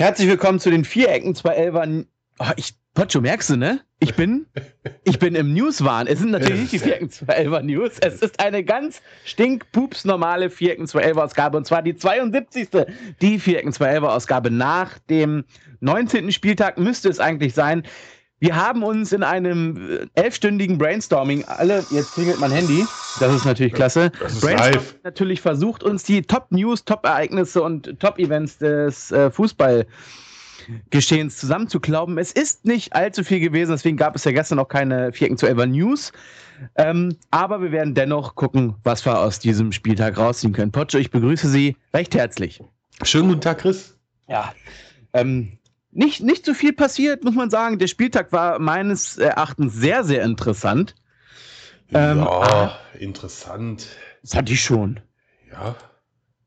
Herzlich willkommen zu den Vierecken, zwei Elfern. Oh, ich, Pocho, merkst du, ne? Ich bin, ich bin im Newswahn. Es sind natürlich nicht die Vierecken, zwei Elfer News. Es ist eine ganz stinkpups normale Vierecken, zwei Elfer Ausgabe und zwar die 72. Die Vierecken, zwei Elfer Ausgabe nach dem 19. Spieltag müsste es eigentlich sein. Wir haben uns in einem äh, elfstündigen Brainstorming alle, jetzt klingelt mein Handy, das ist natürlich klasse, Das ist Brainstorming live. natürlich versucht, uns die Top-News, Top-Ereignisse und Top-Events des äh, Fußballgeschehens zusammenzuklauben. Es ist nicht allzu viel gewesen, deswegen gab es ja gestern noch keine Vierecken zu Elfer News. Ähm, aber wir werden dennoch gucken, was wir aus diesem Spieltag rausziehen können. Pocho, ich begrüße Sie recht herzlich. Schönen guten Tag, Chris. Ja. Ähm, nicht, nicht so viel passiert, muss man sagen. Der Spieltag war meines Erachtens sehr, sehr interessant. Ähm, ja, interessant. Das hatte ich schon. Ja.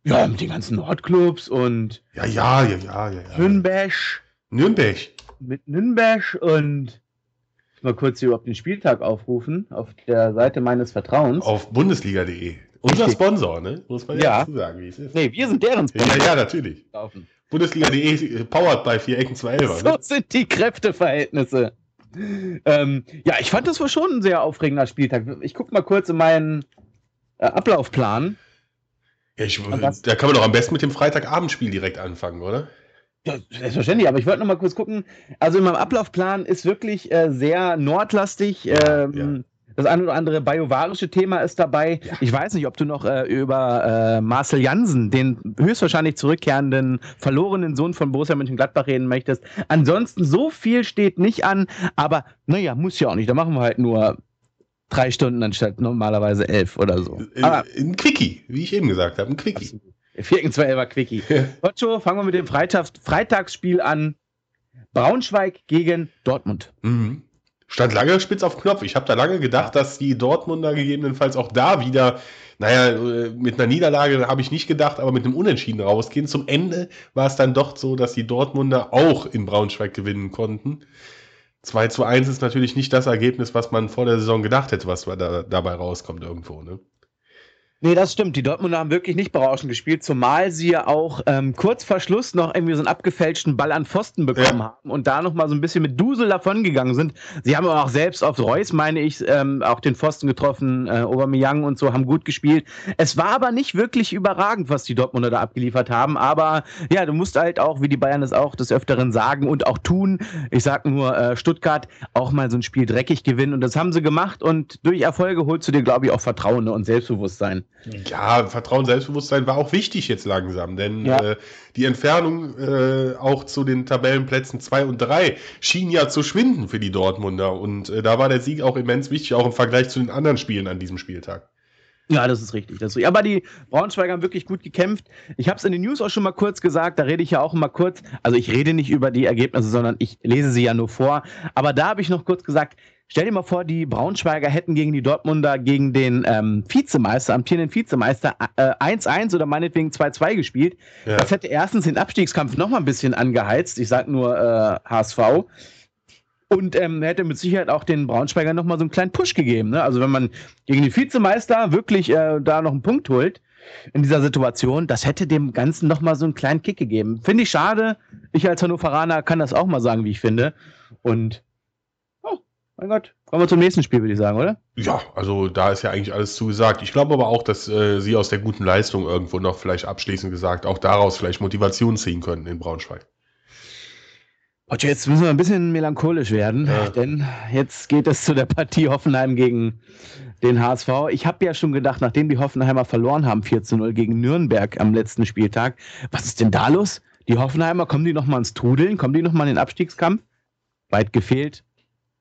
Ja, mit den ganzen Nordclubs und Ja, ja, ja, ja, ja. ja. Nürnberg. Nürnberg. Mit Nürnberg und mal kurz hier überhaupt den Spieltag aufrufen auf der Seite meines Vertrauens. Auf bundesliga.de. Unser. Sponsor, ne? Muss man Ja. ja dazu sagen, wie es ist. Nee, wir sind deren Ja, ja, ja, natürlich. Laufen. Bundesliga.de äh, powered bei vier Ecken zwei Elfer. So Ne? sind die Kräfteverhältnisse. Ähm, ja, ich fand das war schon ein sehr aufregender Spieltag. Ich guck mal kurz in meinen äh, Ablaufplan. Ja, ich, da kann man doch am besten mit dem Freitagabendspiel direkt anfangen, oder? Ja, selbstverständlich, aber ich wollte noch mal kurz gucken. Also in meinem Ablaufplan ist wirklich äh, sehr nordlastig. Ja, ähm, Das ein oder andere biovarische Thema ist dabei. Ja. Ich weiß nicht, ob du noch äh, über äh, Marcel Jansen, den höchstwahrscheinlich zurückkehrenden verlorenen Sohn von Borussia Mönchengladbach reden möchtest. Ansonsten so viel steht nicht an, aber naja, muss ja auch nicht. Da machen wir halt nur drei Stunden anstatt normalerweise elf oder so. In, Aber in Quickie, wie ich eben gesagt habe, ein Quickie. Zwei Elfer Quickie. Ocho, fangen wir mit dem Freitag, Freitagsspiel an. Braunschweig gegen Dortmund. Mhm. Stand lange spitz auf Knopf. Ich habe da lange gedacht, dass die Dortmunder gegebenenfalls auch da wieder, naja, äh, mit einer Niederlage habe ich nicht gedacht, aber mit einem Unentschieden rausgehen. Zum Ende war es dann doch so, dass die Dortmunder auch in Braunschweig gewinnen konnten. 2 zu 1 ist natürlich nicht das Ergebnis, was man vor der Saison gedacht hätte, was da, dabei rauskommt irgendwo. Ne? Nee, das stimmt. Die Dortmunder haben wirklich nicht berauschend gespielt, zumal sie ja auch ähm, kurz vor Schluss noch irgendwie so einen abgefälschten Ball an Pfosten bekommen Ja. haben und da noch mal so ein bisschen mit Dusel davongegangen sind. Sie haben aber auch selbst auf Reus, meine ich, ähm, auch den Pfosten getroffen, äh, Aubameyang und so, haben gut gespielt. Es war aber nicht wirklich überragend, was die Dortmunder da abgeliefert haben, aber ja, du musst halt auch, wie die Bayern es auch des Öfteren sagen und auch tun, ich sag nur äh, Stuttgart, auch mal so ein Spiel dreckig gewinnen und das haben sie gemacht und durch Erfolge holst du dir, glaube ich, auch Vertrauen ne, und Selbstbewusstsein. Ja, Vertrauen, Selbstbewusstsein war auch wichtig jetzt langsam, denn Ja. äh, die Entfernung äh, auch zu den Tabellenplätzen 2 und 3 schien ja zu schwinden für die Dortmunder und äh, da war der Sieg auch immens wichtig, auch im Vergleich zu den anderen Spielen an diesem Spieltag. Ja, das ist richtig. Das ist richtig. Aber die Braunschweiger haben wirklich gut gekämpft. Ich habe es in den News auch schon mal kurz gesagt, da rede ich ja auch immer kurz. Also ich rede nicht über die Ergebnisse, sondern ich lese sie ja nur vor. Aber da habe ich noch kurz gesagt, stell dir mal vor, die Braunschweiger hätten gegen die Dortmunder, gegen den ähm, Vizemeister, amtierenden Vizemeister, äh, 1-1 oder meinetwegen 2-2 gespielt. Ja. Das hätte erstens den Abstiegskampf noch mal ein bisschen angeheizt. Ich sage nur äh, HSV. Und ähm, hätte mit Sicherheit auch den Braunschweigern noch mal so einen kleinen Push gegeben. Ne? Also wenn man gegen den Vizemeister wirklich äh, da noch einen Punkt holt in dieser Situation, das hätte dem Ganzen noch mal so einen kleinen Kick gegeben. Finde ich schade. Ich als Hannoveraner kann das auch mal sagen, wie ich finde. Und mein Gott, kommen wir zum nächsten Spiel, würde ich sagen, oder? Ja, also da ist ja eigentlich alles zugesagt. Ich glaube aber auch, dass äh, sie aus der guten Leistung irgendwo noch vielleicht abschließend gesagt auch daraus vielleicht Motivation ziehen können in Braunschweig. Und jetzt müssen wir ein bisschen melancholisch werden, Ja. denn jetzt geht es zu der Partie Hoffenheim gegen den HSV. Ich habe ja schon gedacht, nachdem die Hoffenheimer verloren haben, 4 zu 0 gegen Nürnberg am letzten Spieltag, was ist denn da los? Die Hoffenheimer, kommen die nochmal ins Trudeln? Kommen die nochmal in den Abstiegskampf? Weit gefehlt.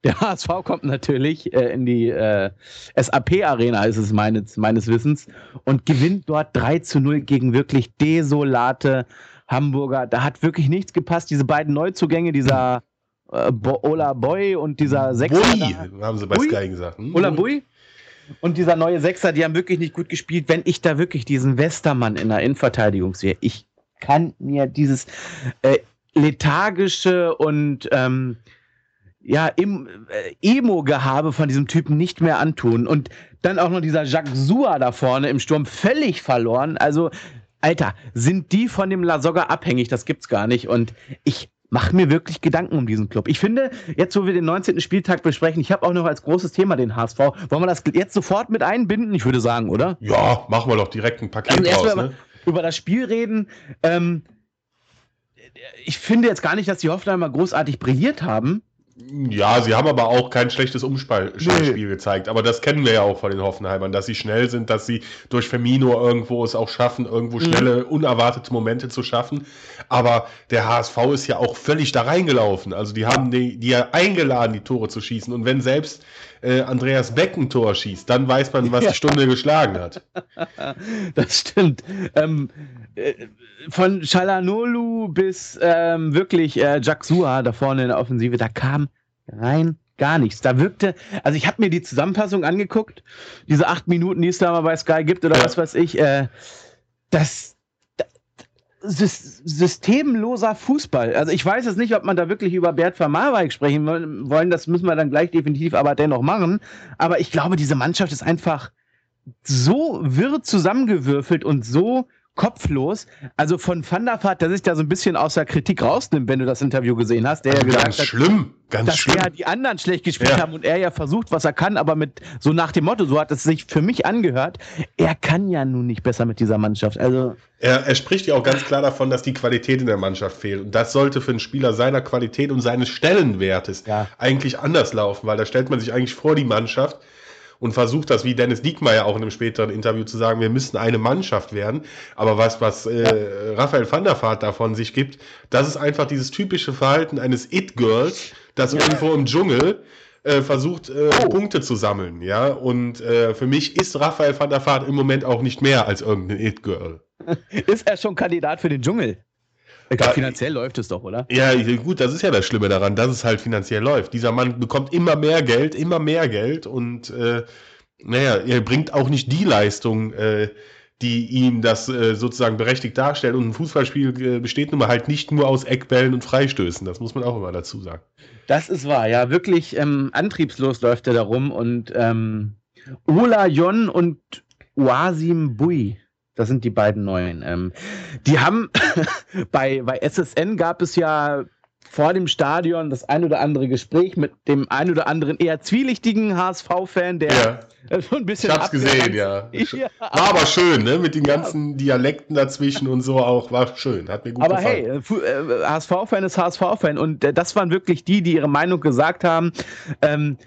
Der HSV kommt natürlich äh, in die äh, SAP-Arena, ist es meines, meines Wissens, und gewinnt dort 3 zu 0 gegen wirklich desolate Hamburger. Da hat wirklich nichts gepasst. Diese beiden Neuzugänge, dieser äh, Bo Ola Boy und dieser Sechser. Bui, haben sie bei Bui? Sky gesagt. Hm? Ola Bui und dieser neue Sechser, die haben wirklich nicht gut gespielt. Wenn ich da wirklich diesen Westermann in der Innenverteidigung sehe, ich kann mir dieses äh, lethargische und ähm, ja, im, äh, Emo-Gehabe von diesem Typen nicht mehr antun. Und dann auch noch dieser Jacques Sua da vorne im Sturm völlig verloren. Also Alter, sind die von dem Lasogga abhängig? Das gibt's gar nicht. Und ich mache mir wirklich Gedanken um diesen Club. Ich finde, jetzt wo wir den 19. Spieltag besprechen, ich habe auch noch als großes Thema den HSV. Wollen wir das jetzt sofort mit einbinden? Ich würde sagen, oder? Ja, machen wir doch direkt ein Paket also raus. Ne? Über das Spiel reden. Ähm, ich finde jetzt gar nicht, dass die Hoffenheimer großartig brilliert haben. Ja, sie haben aber auch kein schlechtes Umspielspiel nee. gezeigt. Aber das kennen wir ja auch von den Hoffenheimern, dass sie schnell sind, dass sie durch Firmino irgendwo es auch schaffen, irgendwo mhm. schnelle, mhm. unerwartete Momente zu schaffen. Aber der HSV ist ja auch völlig da reingelaufen. Also die haben die, die ja eingeladen, die Tore zu schießen. Und wenn selbst äh, Andreas Beck ein Tor schießt, dann weiß man, was ja. die Stunde geschlagen hat. Das stimmt. Ähm, äh, von Chalanolu bis ähm, wirklich äh, Jacksua da vorne in der Offensive, da kam rein gar nichts. Da wirkte, also ich habe mir die Zusammenfassung angeguckt, diese acht Minuten, die es da mal bei Sky gibt oder was weiß ich, äh, das, systemloser Fußball. Also ich weiß jetzt nicht, ob man da wirklich über Bert van Marwijk sprechen wollen. Das müssen wir dann gleich definitiv aber dennoch machen. Aber ich glaube, diese Mannschaft ist einfach so wirr zusammengewürfelt und so kopflos. Also von Van der Vaart, der sich da so ein bisschen aus der Kritik rausnimmt, wenn du das Interview gesehen hast, der also ja gesagt ganz hat, schlimm, ganz dass schlimm. Ja die anderen schlecht gespielt ja. haben und er ja versucht, was er kann, aber mit so nach dem Motto, so hat es sich für mich angehört, er kann ja nun nicht besser mit dieser Mannschaft. Also er, er spricht ja auch ganz klar davon, dass die Qualität in der Mannschaft fehlt. Und das sollte für einen Spieler seiner Qualität und seines Stellenwertes ja. eigentlich anders laufen, weil da stellt man sich eigentlich vor die Mannschaft und versucht das, wie Dennis Diekmeyer auch in einem späteren Interview zu sagen, wir müssen eine Mannschaft werden. Aber was, was äh, Raphael van der Vaart davon sich gibt, das ist einfach dieses typische Verhalten eines It-Girls, das ja. irgendwo im Dschungel äh, versucht, äh, oh. Punkte zu sammeln. Ja, und äh, für mich ist Raphael van der Vaart im Moment auch nicht mehr als irgendein It-Girl. ist er schon Kandidat für den Dschungel? Glaube, finanziell läuft es doch, oder? Ja, gut, das ist ja das Schlimme daran, dass es halt finanziell läuft. Dieser Mann bekommt immer mehr Geld, immer mehr Geld und äh, naja, er bringt auch nicht die Leistung, äh, die ihm das äh, sozusagen berechtigt darstellt. Und ein Fußballspiel äh, besteht nun mal halt nicht nur aus Eckbällen und Freistößen. Das muss man auch immer dazu sagen. Das ist wahr, ja. Wirklich ähm, antriebslos läuft er da rum und ähm, Ola Jon und Oasim Bui das sind die beiden neuen. Ähm, die haben bei, bei SSN gab es ja vor dem Stadion das ein oder andere Gespräch mit dem ein oder anderen eher zwielichtigen HSV-Fan, der ja. so ein bisschen. Ich hab's gesehen, ja. ja. War aber schön, ne? Mit den ganzen Dialekten dazwischen und so auch. War schön. Hat mir gut aber gefallen. Aber hey, äh, HSV-Fan ist HSV-Fan. Und äh, das waren wirklich die, die ihre Meinung gesagt haben. Ähm,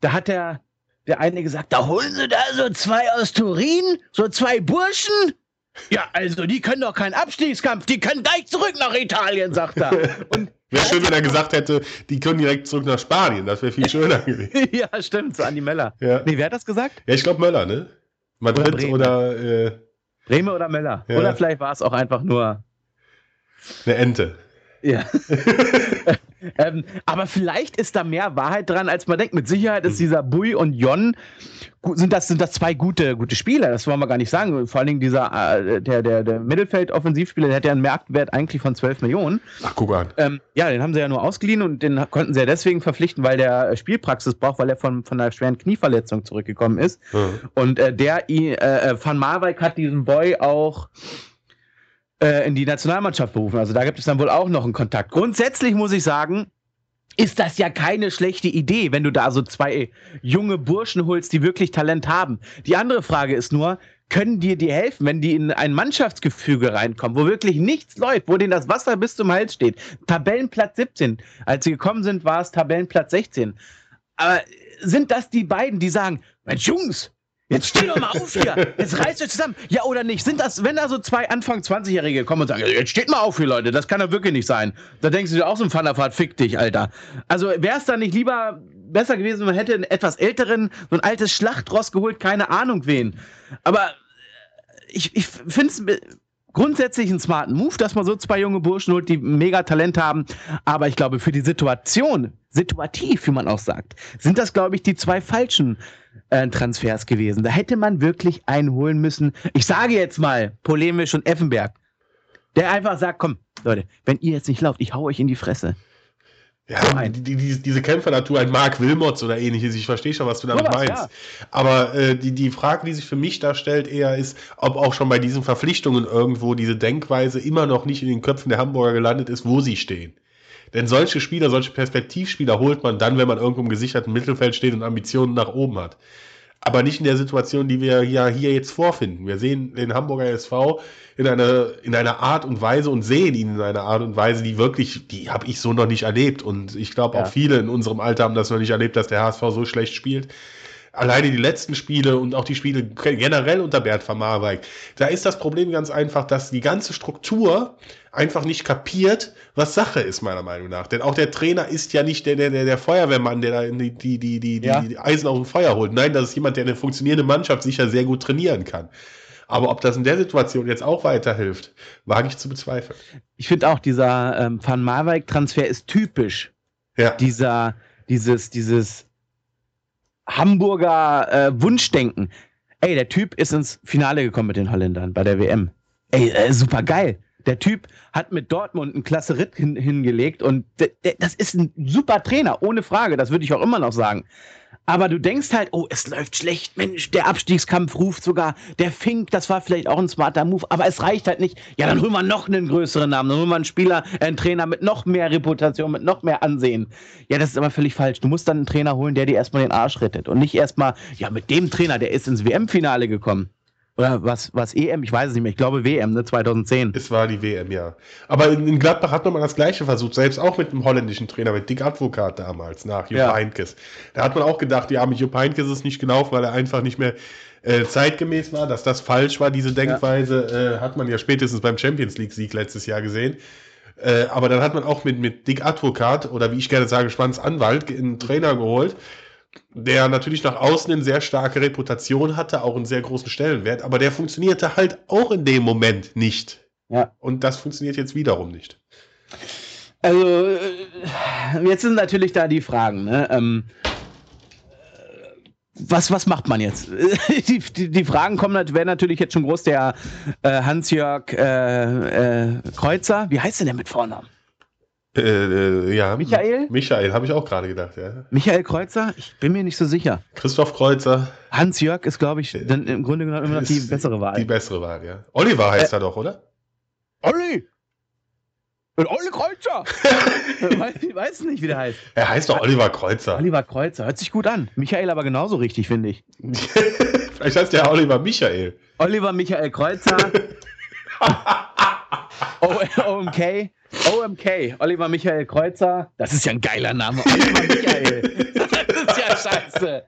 da hat der der eine gesagt, da holen sie da so zwei aus Turin, so zwei Burschen. Ja, also die können doch keinen Abstiegskampf, die können gleich zurück nach Italien, sagt er. Und wäre schön, wenn er gesagt hätte, die können direkt zurück nach Spanien, das wäre viel schöner gewesen. ja, stimmt, so Andi Möller. Ja. Nee, wer hat das gesagt? Ja, ich glaube Möller, ne? Madrid oder. oder äh, Bremen oder Möller. Ja. Oder vielleicht war es auch einfach nur. Eine Ente. Ja. ähm, aber vielleicht ist da mehr Wahrheit dran, als man denkt. Mit Sicherheit ist mhm. dieser Bui und Jon, sind das, sind das zwei gute, gute Spieler, das wollen wir gar nicht sagen. Vor allen Dingen dieser, äh, der, der, der Mittelfeld-Offensivspieler, der hat ja einen Marktwert eigentlich von 12 Millionen. Ach, guck an. Ähm, ja, den haben sie ja nur ausgeliehen und den konnten sie ja deswegen verpflichten, weil der Spielpraxis braucht, weil er von, von einer schweren Knieverletzung zurückgekommen ist. Mhm. Und äh, der, äh, äh, Van Marwijk hat diesen Boy auch äh, in die Nationalmannschaft berufen. Also da gibt es dann wohl auch noch einen Kontakt. Grundsätzlich muss ich sagen, ist das ja keine schlechte Idee, wenn du da so zwei junge Burschen holst, die wirklich Talent haben. Die andere Frage ist nur, können dir die helfen, wenn die in ein Mannschaftsgefüge reinkommen, wo wirklich nichts läuft, wo denen das Wasser bis zum Hals steht. Tabellenplatz 17. Als sie gekommen sind, war es Tabellenplatz 16. Aber sind das die beiden, die sagen, Mensch Jungs, Jetzt steh doch mal auf hier. Jetzt reißt euch zusammen. Ja, oder nicht? Sind das, wenn da so zwei Anfang 20-Jährige kommen und sagen, jetzt steht mal auf hier, Leute, das kann doch wirklich nicht sein. Da denkst du dir auch so ein Thunderfahrt, fick dich, Alter. Also wäre es da nicht lieber besser gewesen, man hätte einen etwas älteren, so ein altes Schlachtross geholt, keine Ahnung wen. Aber ich, ich finde es grundsätzlich einen smarten Move, dass man so zwei junge Burschen holt, die mega Talent haben. Aber ich glaube, für die Situation, situativ, wie man auch sagt, sind das, glaube ich, die zwei falschen äh, Transfers gewesen. Da hätte man wirklich einen holen müssen. Ich sage jetzt mal polemisch und Effenberg, der einfach sagt, komm, Leute, wenn ihr jetzt nicht lauft, ich hau euch in die Fresse. Ja, die, die, die, diese Kämpfernatur, ein Mark Wilmots oder ähnliches, ich verstehe schon, was du damit meinst. Ja. Aber äh, die, die Frage, die sich für mich da stellt, eher ist, ob auch schon bei diesen Verpflichtungen irgendwo diese Denkweise immer noch nicht in den Köpfen der Hamburger gelandet ist, wo sie stehen. Denn solche Spieler, solche Perspektivspieler holt man dann, wenn man irgendwo im gesicherten Mittelfeld steht und Ambitionen nach oben hat aber nicht in der Situation, die wir ja hier jetzt vorfinden. Wir sehen den Hamburger SV in einer, in einer Art und Weise und sehen ihn in einer Art und Weise, die wirklich, die habe ich so noch nicht erlebt. Und ich glaube, ja. auch viele in unserem Alter haben das noch nicht erlebt, dass der HSV so schlecht spielt alleine die letzten Spiele und auch die Spiele generell unter Bert van Marwijk, da ist das Problem ganz einfach, dass die ganze Struktur einfach nicht kapiert, was Sache ist, meiner Meinung nach. Denn auch der Trainer ist ja nicht der, der, der Feuerwehrmann, der da die, die, die, die, ja. die Eisen auf dem Feuer holt. Nein, das ist jemand, der eine funktionierende Mannschaft sicher sehr gut trainieren kann. Aber ob das in der Situation jetzt auch weiterhilft, wage ich zu bezweifeln. Ich finde auch, dieser ähm, Van Marwijk-Transfer ist typisch. Ja. Dieser, dieses, dieses Hamburger äh, Wunschdenken. Ey, der Typ ist ins Finale gekommen mit den Holländern bei der WM. Ey, äh, super geil. Der Typ hat mit Dortmund einen klasse Ritt hin, hingelegt und das ist ein super Trainer, ohne Frage. Das würde ich auch immer noch sagen. Aber du denkst halt, oh, es läuft schlecht, Mensch, der Abstiegskampf ruft sogar, der Fink, das war vielleicht auch ein smarter Move, aber es reicht halt nicht. Ja, dann holen wir noch einen größeren Namen, dann holen wir einen Spieler, einen Trainer mit noch mehr Reputation, mit noch mehr Ansehen. Ja, das ist aber völlig falsch. Du musst dann einen Trainer holen, der dir erstmal den Arsch rettet und nicht erstmal, ja, mit dem Trainer, der ist ins WM-Finale gekommen. Oder was, was EM? Ich weiß es nicht mehr. Ich glaube WM, ne? 2010. Es war die WM, ja. Aber in, in Gladbach hat man mal das Gleiche versucht, selbst auch mit dem holländischen Trainer, mit Dick Advokat damals, nach Jupp ja. Heynckes. Da hat man auch gedacht, ja, mit Jupp Heynckes ist es nicht gelaufen, weil er einfach nicht mehr äh, zeitgemäß war, dass das falsch war, diese Denkweise, ja. äh, hat man ja spätestens beim Champions League-Sieg letztes Jahr gesehen. Äh, aber dann hat man auch mit, mit Dick Advokat oder wie ich gerne sage, Schwanz Anwalt einen Trainer geholt, der natürlich nach außen eine sehr starke Reputation hatte, auch einen sehr großen Stellenwert, aber der funktionierte halt auch in dem Moment nicht. Ja. Und das funktioniert jetzt wiederum nicht. Also, äh, jetzt sind natürlich da die Fragen. Ne? Ähm, was, was macht man jetzt? die, die, die, Fragen kommen, werden natürlich jetzt schon groß. Der äh, Hans-Jörg äh, äh, Kreuzer, wie heißt denn der mit Vornamen? Äh, äh, ja. Michael? Michael, habe ich auch gerade gedacht, ja. Michael Kreuzer? Ich bin mir nicht so sicher. Christoph Kreuzer. Hans-Jörg ist, glaube ich, dann im Grunde genommen immer noch die bessere Wahl. Die bessere Wahl, ja. Oliver heißt äh, er doch, oder? Olli! Olli Kreuzer! weiß, weiß nicht, wie der heißt. Er heißt doch Oliver Kreuzer. Oliver Kreuzer, hört sich gut an. Michael aber genauso richtig, finde ich. Vielleicht heißt der Oliver Michael. Oliver Michael Kreuzer. OMK. OMK, Oliver Michael Kreuzer. Das ist ja ein geiler Name. Oliver Michael. das ist ja scheiße.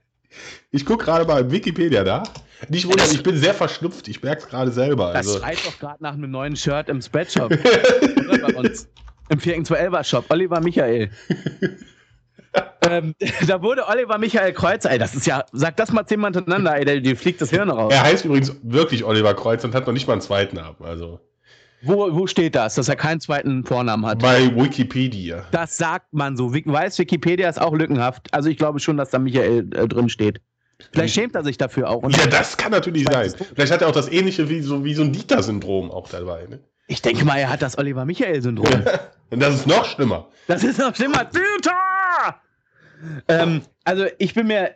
Ich gucke gerade mal im Wikipedia da. Nicht wundern, ich bin sehr verschnupft. Ich merke es gerade selber. Das also. schreit doch gerade nach einem neuen Shirt im Spreadshop. bei uns. Im 412er Shop. Oliver Michael. ähm, da wurde Oliver Michael Kreuzer, ey, das ist ja, sag das mal zehnmal hintereinander, ey, dir fliegt das Hirn raus. Er heißt übrigens wirklich Oliver Kreuzer und hat noch nicht mal einen zweiten Namen, also. Wo, wo steht das, dass er keinen zweiten Vornamen hat? Bei Wikipedia. Das sagt man so. Weiß, Wikipedia ist auch lückenhaft. Also ich glaube schon, dass da Michael äh, drin steht. Vielleicht schämt er sich dafür auch. ja, das kann natürlich sein. Vielleicht hat er auch das ähnliche wie so, wie so ein Dieter-Syndrom auch dabei. Ne? Ich denke mal, er hat das Oliver Michael-Syndrom. Und das ist noch schlimmer. Das ist noch schlimmer. Dieter! Ähm, also ich bin mir,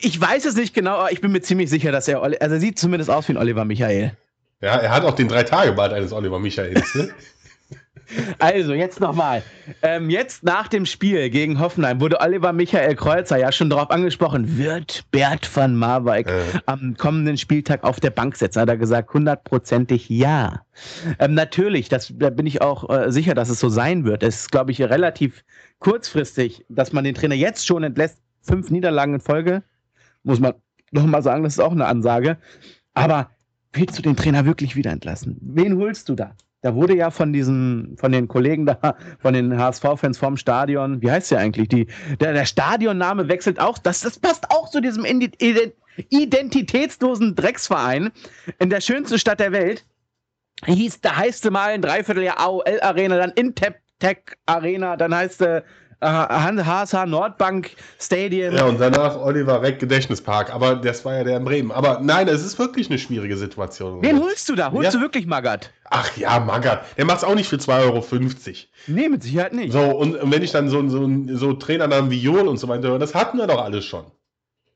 ich weiß es nicht genau, aber ich bin mir ziemlich sicher, dass er, also er sieht zumindest aus wie ein Oliver Michael. Ja, er hat auch den Drei-Tage-Bart eines Oliver Michaels. Ne? Also, jetzt nochmal. Ähm, jetzt nach dem Spiel gegen Hoffenheim wurde Oliver Michael Kreuzer ja schon darauf angesprochen, wird Bert van Marwijk äh. am kommenden Spieltag auf der Bank sitzen? Hat er gesagt, hundertprozentig ja. Ähm, natürlich, das, da bin ich auch äh, sicher, dass es so sein wird. Es ist, glaube ich, relativ kurzfristig, dass man den Trainer jetzt schon entlässt. Fünf Niederlagen in Folge, muss man nochmal sagen, das ist auch eine Ansage. Aber willst du den Trainer wirklich wieder entlassen? Wen holst du da? Da wurde ja von diesen, von den Kollegen da, von den HSV-Fans vom Stadion, wie heißt der eigentlich? Die, der, der Stadionname wechselt auch, das, das passt auch zu diesem identitätslosen Drecksverein in der schönsten Stadt der Welt. Hieß, da heißt sie mal ein Dreivierteljahr AOL Arena, dann Intep Tech Arena, dann heißt sie HSH Nordbank Stadium. Ja, und danach Oliver Reck Gedächtnispark. Aber das war ja der in Bremen. Aber nein, es ist wirklich eine schwierige Situation. Wen holst du da? Holst Ja. du wirklich Magath? Ach ja, Magath. Der macht es auch nicht für 2,50 Euro. Nee, mit Sicherheit nicht. So, und wenn ich dann so, so, so Trainernamen wie Jol und so weiter höre, das hatten wir doch alles schon.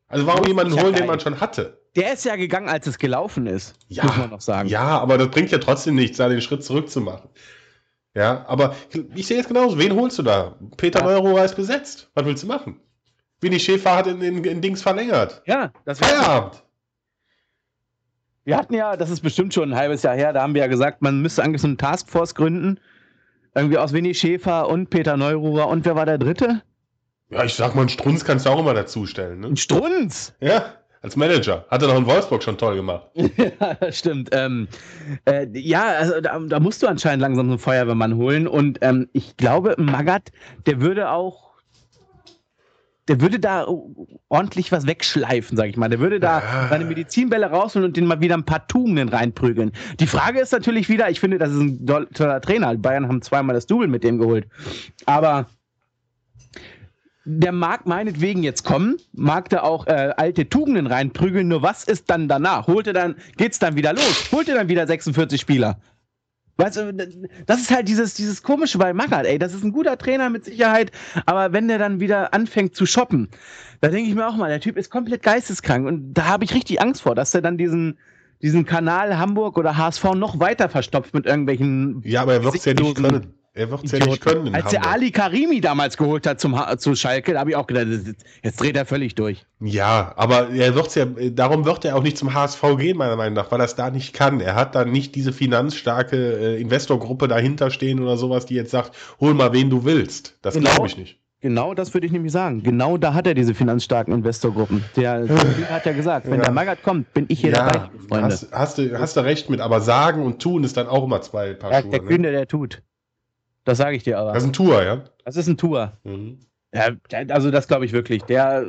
Also warum jemanden ja holen, den geil. man schon hatte? Der ist ja gegangen, als es gelaufen ist. Ja, muss man noch sagen. Ja, aber das bringt ja trotzdem nichts, da den Schritt zurückzumachen. Ja, aber ich sehe es genauso. Wen holst du da? Peter Ja. Neururer ist besetzt. Was willst du machen? Winnie Schäfer hat in, in, in Dings verlängert. Ja, das war Feierabend. Wir hatten ja, das ist bestimmt schon ein halbes Jahr her, da haben wir ja gesagt, man müsste eigentlich so eine Taskforce gründen. Irgendwie aus Winnie Schäfer und Peter Neururer. Und wer war der dritte? Ja, ich sag mal, einen Strunz kannst du auch immer dazustellen. Ne? Ein Strunz. Ja, als Manager. Hat er noch in Wolfsburg schon toll gemacht. ja, stimmt. Ähm, äh, ja, also da, da musst du anscheinend langsam so einen Feuerwehrmann holen. Und ähm, ich glaube, Magath, der würde auch, der würde da ordentlich was wegschleifen, sag ich mal. Der würde da Ja. seine Medizinbälle rausholen und den mal wieder ein paar Tugenden reinprügeln. Die Frage ist natürlich wieder, ich finde, das ist ein toller Trainer. Die Bayern haben zweimal das Double mit dem geholt. Aber der mag meinetwegen jetzt kommen, mag da auch äh, alte Tugenden reinprügeln, nur was ist dann danach? Holt er dann, geht's dann wieder los? Holt er dann wieder 46 Spieler? Weißt du, das ist halt dieses, dieses komische bei Magath, ey. Das ist ein guter Trainer mit Sicherheit, aber wenn der dann wieder anfängt zu shoppen, da denke ich mir auch mal, der Typ ist komplett geisteskrank und da habe ich richtig Angst vor, dass er dann diesen, diesen Kanal Hamburg oder HSV noch weiter verstopft mit irgendwelchen Ja, aber er wird es ja nicht können. Er wird es ja nicht können. als der Hamburg. Ali Karimi damals geholt hat zum, Ha- zu Schalke, da habe ich auch gedacht, jetzt- dreht er völlig durch. Ja, aber er wird's ja, darum wird er auch nicht zum HSV gehen, meiner Meinung nach, weil er es da nicht kann. Er hat da nicht diese finanzstarke äh, Investorgruppe dahinter stehen oder sowas, die jetzt sagt, hol mal wen du willst. Das Genau. glaube ich nicht. Genau das würde ich nämlich sagen. Genau da hat er diese finanzstarken Investorgruppen. Der Typ hat ja gesagt, wenn Ja. der Magath kommt, bin ich hier dabei, liebe Freunde. hast, hast, du, hast du recht mit, aber sagen und tun ist dann auch immer zwei Paar Ja, Schuhe. der Ne? Kühne, der tut. Das sage ich dir aber. Das ist ein Tour, ja. Das ist ein Tour. Mhm. Ja, also das glaube ich wirklich. Der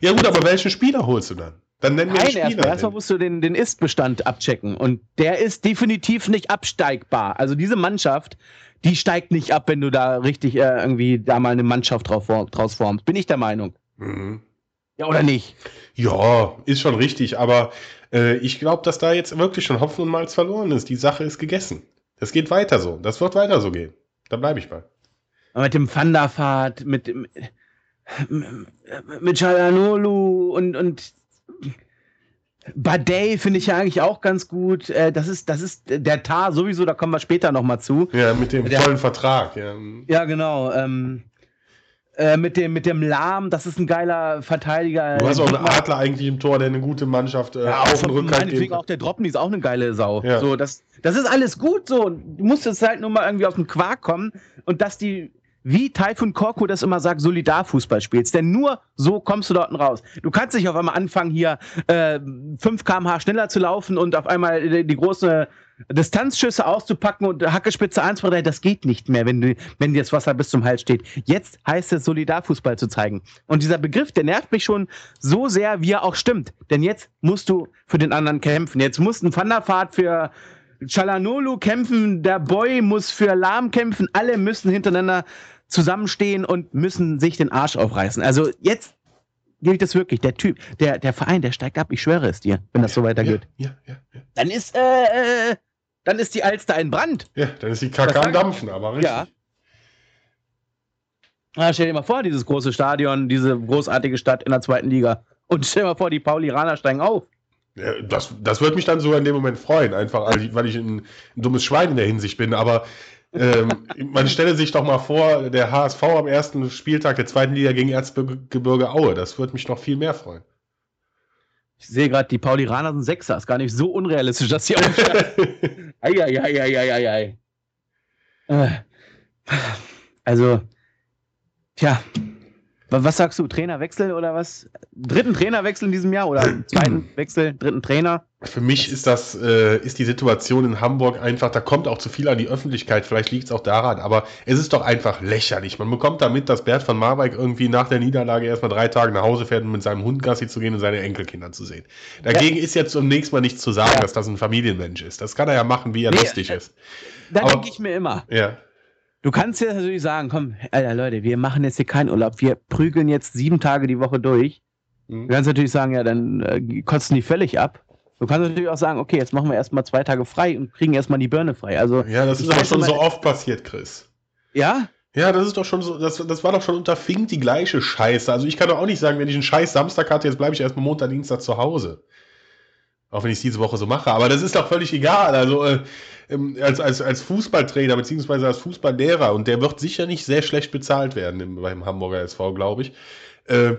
Ja gut, aber welchen Spieler holst du dann? Dann nennen wir erstmal, Spieler. erstmal denn. musst du den, den Ist-Bestand abchecken. Und der ist definitiv nicht absteigbar. Also diese Mannschaft, die steigt nicht ab, wenn du da richtig äh, irgendwie da mal eine Mannschaft drauf, draus formst. Bin ich der Meinung. Mhm. Ja, oder nicht? Ja, ist schon richtig, aber äh, ich glaube, dass da jetzt wirklich schon Hopfen und Malz verloren ist. Die Sache ist gegessen. Das geht weiter so. Das wird weiter so gehen. Da bleibe ich bei. Aber mit dem Thunderfahrt, mit, dem- mit Chalanolu und, und Badei finde ich ja eigentlich auch ganz gut. Äh, Das ist, das ist der Tar sowieso, da kommen wir später nochmal zu. Ja, mit dem Der- tollen Vertrag. Ja. Ja, genau. Ähm, äh, mit, dem, mit dem Lahm, das ist ein geiler Verteidiger. Du hast auch einen Adler eigentlich im Tor, der eine gute Mannschaft äh, ja, auf auch den von Rückhalt geben auch der Dropney ist auch eine geile Sau. Ja. So, das, das ist alles gut so. Du musst jetzt halt nur mal irgendwie auf den Quark kommen und dass die, wie Taifun Korku das immer sagt, Solidarfußball spielst. Denn nur so kommst du dort raus. Du kannst nicht auf einmal anfangen, hier äh, 5 km/h schneller zu laufen und auf einmal die, die große Distanzschüsse auszupacken und Hackespitze 1, 2, 3, das geht nicht mehr, wenn, du, wenn dir das Wasser bis zum Hals steht. Jetzt heißt es, Solidarfußball zu zeigen. Und dieser Begriff, der nervt mich schon so sehr, wie er auch stimmt. Denn jetzt musst du für den anderen kämpfen. Jetzt muss ein Wanderfahrt für Chalanolu kämpfen, der Boy muss für Lahm kämpfen, alle müssen hintereinander zusammenstehen und müssen sich den Arsch aufreißen. Also jetzt gebe ich das wirklich. Der Typ, der, der Verein, der steigt ab, ich schwöre es dir, wenn das so weitergeht. Ja, ja, ja, Dann ist, äh, äh, dann ist die Alster in Brand. ja, dann ist die Kacke am Dampfen, aber richtig. Ja. Ah, stell dir mal vor, dieses große Stadion, diese großartige Stadt in der zweiten Liga. Und stell dir mal vor, die Pauliraner steigen auf. Ja, das, das würde mich dann sogar in dem Moment freuen, einfach weil ich, weil ich ein, ein dummes Schwein in der Hinsicht bin. Aber ähm, man stelle sich doch mal vor, der HSV am ersten Spieltag der zweiten Liga gegen Erzgebirge Aue. Das würde mich noch viel mehr freuen. Ich sehe gerade, die Pauliraner sind Sechser. Ist gar nicht so unrealistisch, dass sie aufsteigen. Eieieiei. Äh, Also, tja, was sagst du? Trainerwechsel oder was? Dritten Trainerwechsel in diesem Jahr oder zweiten Wechsel, dritten Trainer? Für mich ist das, äh, ist die Situation in Hamburg einfach, da kommt auch zu viel an die Öffentlichkeit, vielleicht liegt es auch daran, aber es ist doch einfach lächerlich. Man bekommt damit, dass Bert von Marwijk irgendwie nach der Niederlage erstmal drei Tage nach Hause fährt, um mit seinem Hund Gassi zu gehen und seine Enkelkinder zu sehen. Dagegen ist jetzt zunächst mal nichts zu sagen, Ja. dass das ein Familienmensch ist. Das kann er ja machen, wie er Nee, lustig äh, ist. Da denke ich mir immer. Ja. Du kannst ja natürlich sagen, komm, Alter, Leute, wir machen jetzt hier keinen Urlaub, wir prügeln jetzt sieben Tage die Woche durch. Mhm. Du kannst natürlich sagen, ja, dann äh, kotzen die völlig ab. Du kannst natürlich auch sagen, okay, jetzt machen wir erstmal zwei Tage frei und kriegen erstmal die Birne frei. Also, ja, das ist aber schon so oft passiert, Chris. Ja? Ja, das ist doch schon so, das, das war doch schon unter Fink die gleiche Scheiße. Also ich kann doch auch nicht sagen, wenn ich einen scheiß Samstag hatte, jetzt bleibe ich erstmal Montag, Dienstag zu Hause. Auch wenn ich es diese Woche so mache. Aber das ist doch völlig egal. Also äh, ähm, als, als, als Fußballtrainer beziehungsweise als Fußballlehrer, und der wird sicher nicht sehr schlecht bezahlt werden im, beim Hamburger SV, glaube ich. Äh,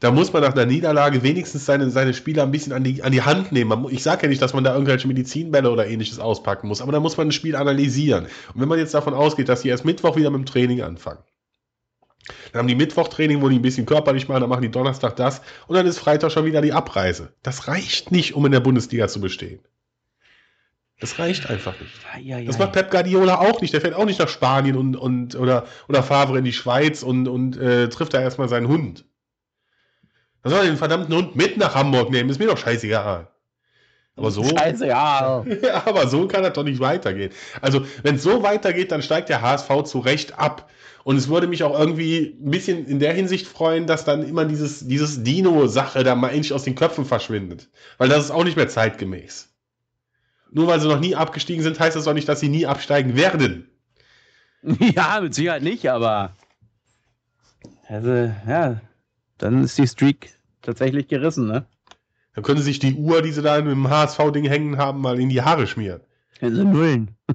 da muss man nach einer Niederlage wenigstens seine, seine Spieler ein bisschen an die, an die Hand nehmen. Ich sage ja nicht, dass man da irgendwelche Medizinbälle oder ähnliches auspacken muss, aber da muss man ein Spiel analysieren. Und wenn man jetzt davon ausgeht, dass sie erst Mittwoch wieder mit dem Training anfangen, dann haben die Mittwochtraining, wo die ein bisschen körperlich machen, dann machen die Donnerstag das und dann ist Freitag schon wieder die Abreise. Das reicht nicht, um in der Bundesliga zu bestehen. Das reicht einfach nicht. Ja, ja, das macht Pep Guardiola auch nicht. Der fährt auch nicht nach Spanien und, und oder, oder Favre in die Schweiz und, und äh, trifft da erstmal seinen Hund. Dann soll er den verdammten Hund mit nach Hamburg nehmen, ist mir doch scheißegal. Aber so. Scheiße, ja. Aber so kann das doch nicht weitergehen. Also, wenn es so weitergeht, dann steigt der HSV zu Recht ab. Und es würde mich auch irgendwie ein bisschen in der Hinsicht freuen, dass dann immer dieses, dieses Dino-Sache da mal endlich aus den Köpfen verschwindet. Weil das ist auch nicht mehr zeitgemäß. Nur weil sie noch nie abgestiegen sind, heißt das auch nicht, dass sie nie absteigen werden. Ja, mit Sicherheit nicht, aber. Also, ja, dann ist die Streak tatsächlich gerissen, ne? Dann können sie sich die Uhr, die sie da im HSV-Ding hängen haben, mal in die Haare schmieren. Also Nullen.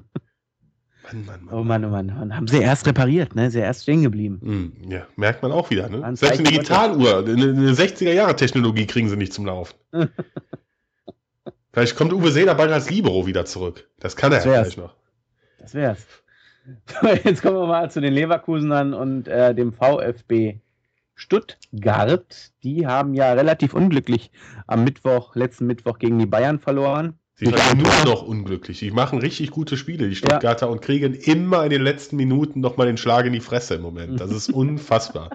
Mann, Mann, Mann. Oh Mann, oh Mann. Und haben sie erst repariert, ne? Sie erst stehen geblieben. Mm, ja, merkt man auch wieder, ne? Selbst eine Digitaluhr, eine, eine 60er-Jahre-Technologie kriegen sie nicht zum Laufen. vielleicht kommt Uwe Seeler bald als Libero wieder zurück. Das kann er ja gleich noch. Das wär's. Jetzt kommen wir mal zu den Leverkusenern und äh, dem VfB Stuttgart, die haben ja relativ unglücklich am Mittwoch, letzten Mittwoch gegen die Bayern verloren. Sie sind nur noch unglücklich. Die machen richtig gute Spiele, die Stuttgarter, ja. und kriegen immer in den letzten Minuten nochmal den Schlag in die Fresse im Moment. Das ist unfassbar.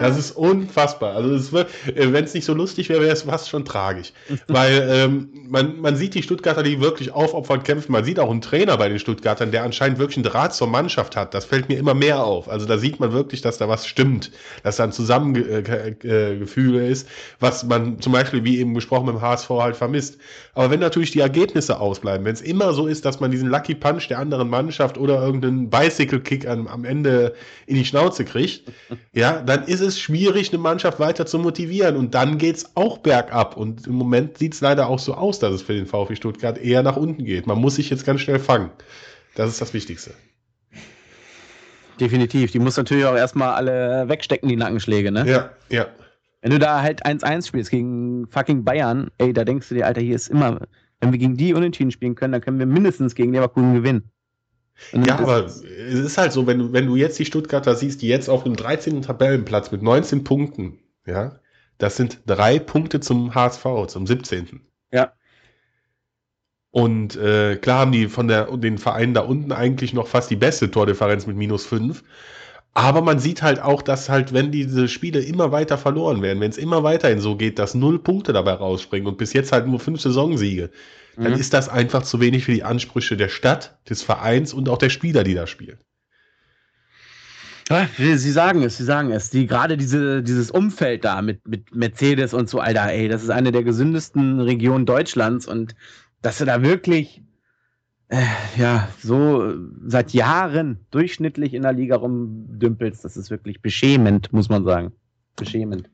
das ist unfassbar. Also äh, wenn es nicht so lustig wäre, wäre es fast schon tragisch. Weil ähm, man, man sieht die Stuttgarter, die wirklich aufopfernd kämpfen. Man sieht auch einen Trainer bei den Stuttgartern, der anscheinend wirklich einen Draht zur Mannschaft hat. Das fällt mir immer mehr auf. Also da sieht man wirklich, dass da was stimmt, dass da ein Zusammengefüge ist, was man zum Beispiel, wie eben gesprochen, mit dem HSV halt vermisst. Aber wenn natürlich die Ergebnisse ausbleiben. Wenn es immer so ist, dass man diesen Lucky Punch der anderen Mannschaft oder irgendeinen Bicycle-Kick am, am Ende in die Schnauze kriegt, ja, dann ist es schwierig, eine Mannschaft weiter zu motivieren. Und dann geht es auch bergab. Und im Moment sieht es leider auch so aus, dass es für den VfB Stuttgart eher nach unten geht. Man muss sich jetzt ganz schnell fangen. Das ist das Wichtigste. Definitiv. Die muss natürlich auch erstmal alle wegstecken, die Nackenschläge, ne? Ja, ja. Wenn du da halt 1-1 spielst gegen fucking Bayern, ey, da denkst du dir, Alter, hier ist immer, wenn wir gegen die unentschieden spielen können, dann können wir mindestens gegen Leverkusen gewinnen. Ja, aber es ist halt so, wenn du, wenn du jetzt die Stuttgarter siehst, die jetzt auf dem 13. Tabellenplatz mit 19 Punkten, ja, das sind drei Punkte zum HSV, zum 17. Ja. Und äh, klar haben die von der, den Vereinen da unten eigentlich noch fast die beste Tordifferenz mit minus 5. Aber man sieht halt auch, dass halt, wenn diese Spiele immer weiter verloren werden, wenn es immer weiterhin so geht, dass null Punkte dabei rausspringen und bis jetzt halt nur fünf Saisonsiege, mhm. dann ist das einfach zu wenig für die Ansprüche der Stadt, des Vereins und auch der Spieler, die da spielen. Sie sagen es, sie sagen es. Die, gerade diese, dieses Umfeld da mit, mit Mercedes und so, Alter, ey, das ist eine der gesündesten Regionen Deutschlands und dass du da wirklich äh, ja, so seit Jahren durchschnittlich in der Liga rumdümpelst, das ist wirklich beschämend, muss man sagen. Beschämend.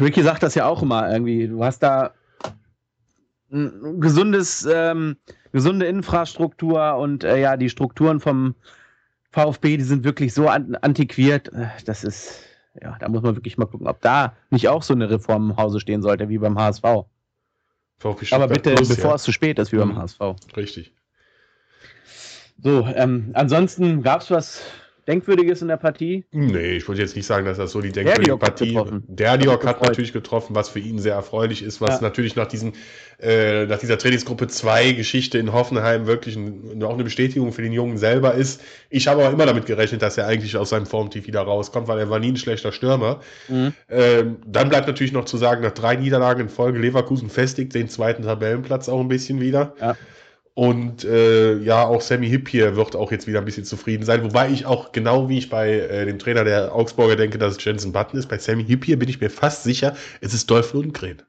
Ricky sagt das ja auch immer irgendwie. Du hast da ein gesundes, ähm, gesunde Infrastruktur und äh, ja, die Strukturen vom VfB, die sind wirklich so an antiquiert. Äh, das ist, ja, da muss man wirklich mal gucken, ob da nicht auch so eine Reform im Hause stehen sollte wie beim HSV. Aber bitte, Plus, bevor ja. es zu spät ist, wie beim mhm. HSV. Richtig. So, ähm, ansonsten gab es was Denkwürdiges in der Partie? Nee, ich würde jetzt nicht sagen, dass das so die denkwürdige Partie ist. Der Diok hat natürlich getroffen, was für ihn sehr erfreulich ist, was ja. natürlich nach, diesen, äh, nach dieser Trainingsgruppe 2 Geschichte in Hoffenheim wirklich ein, auch eine Bestätigung für den Jungen selber ist. Ich habe aber immer damit gerechnet, dass er eigentlich aus seinem Formtief wieder rauskommt, weil er war nie ein schlechter Stürmer. Mhm. Ähm, dann bleibt natürlich noch zu sagen, nach drei Niederlagen in Folge Leverkusen festigt den zweiten Tabellenplatz auch ein bisschen wieder. Ja. Und äh, ja, auch Sammy Hipp hier wird auch jetzt wieder ein bisschen zufrieden sein. Wobei ich auch genau wie ich bei äh, dem Trainer der Augsburger denke, dass es Jensen Button ist. Bei Sammy Hipp hier bin ich mir fast sicher, es ist Dolph Lundgren.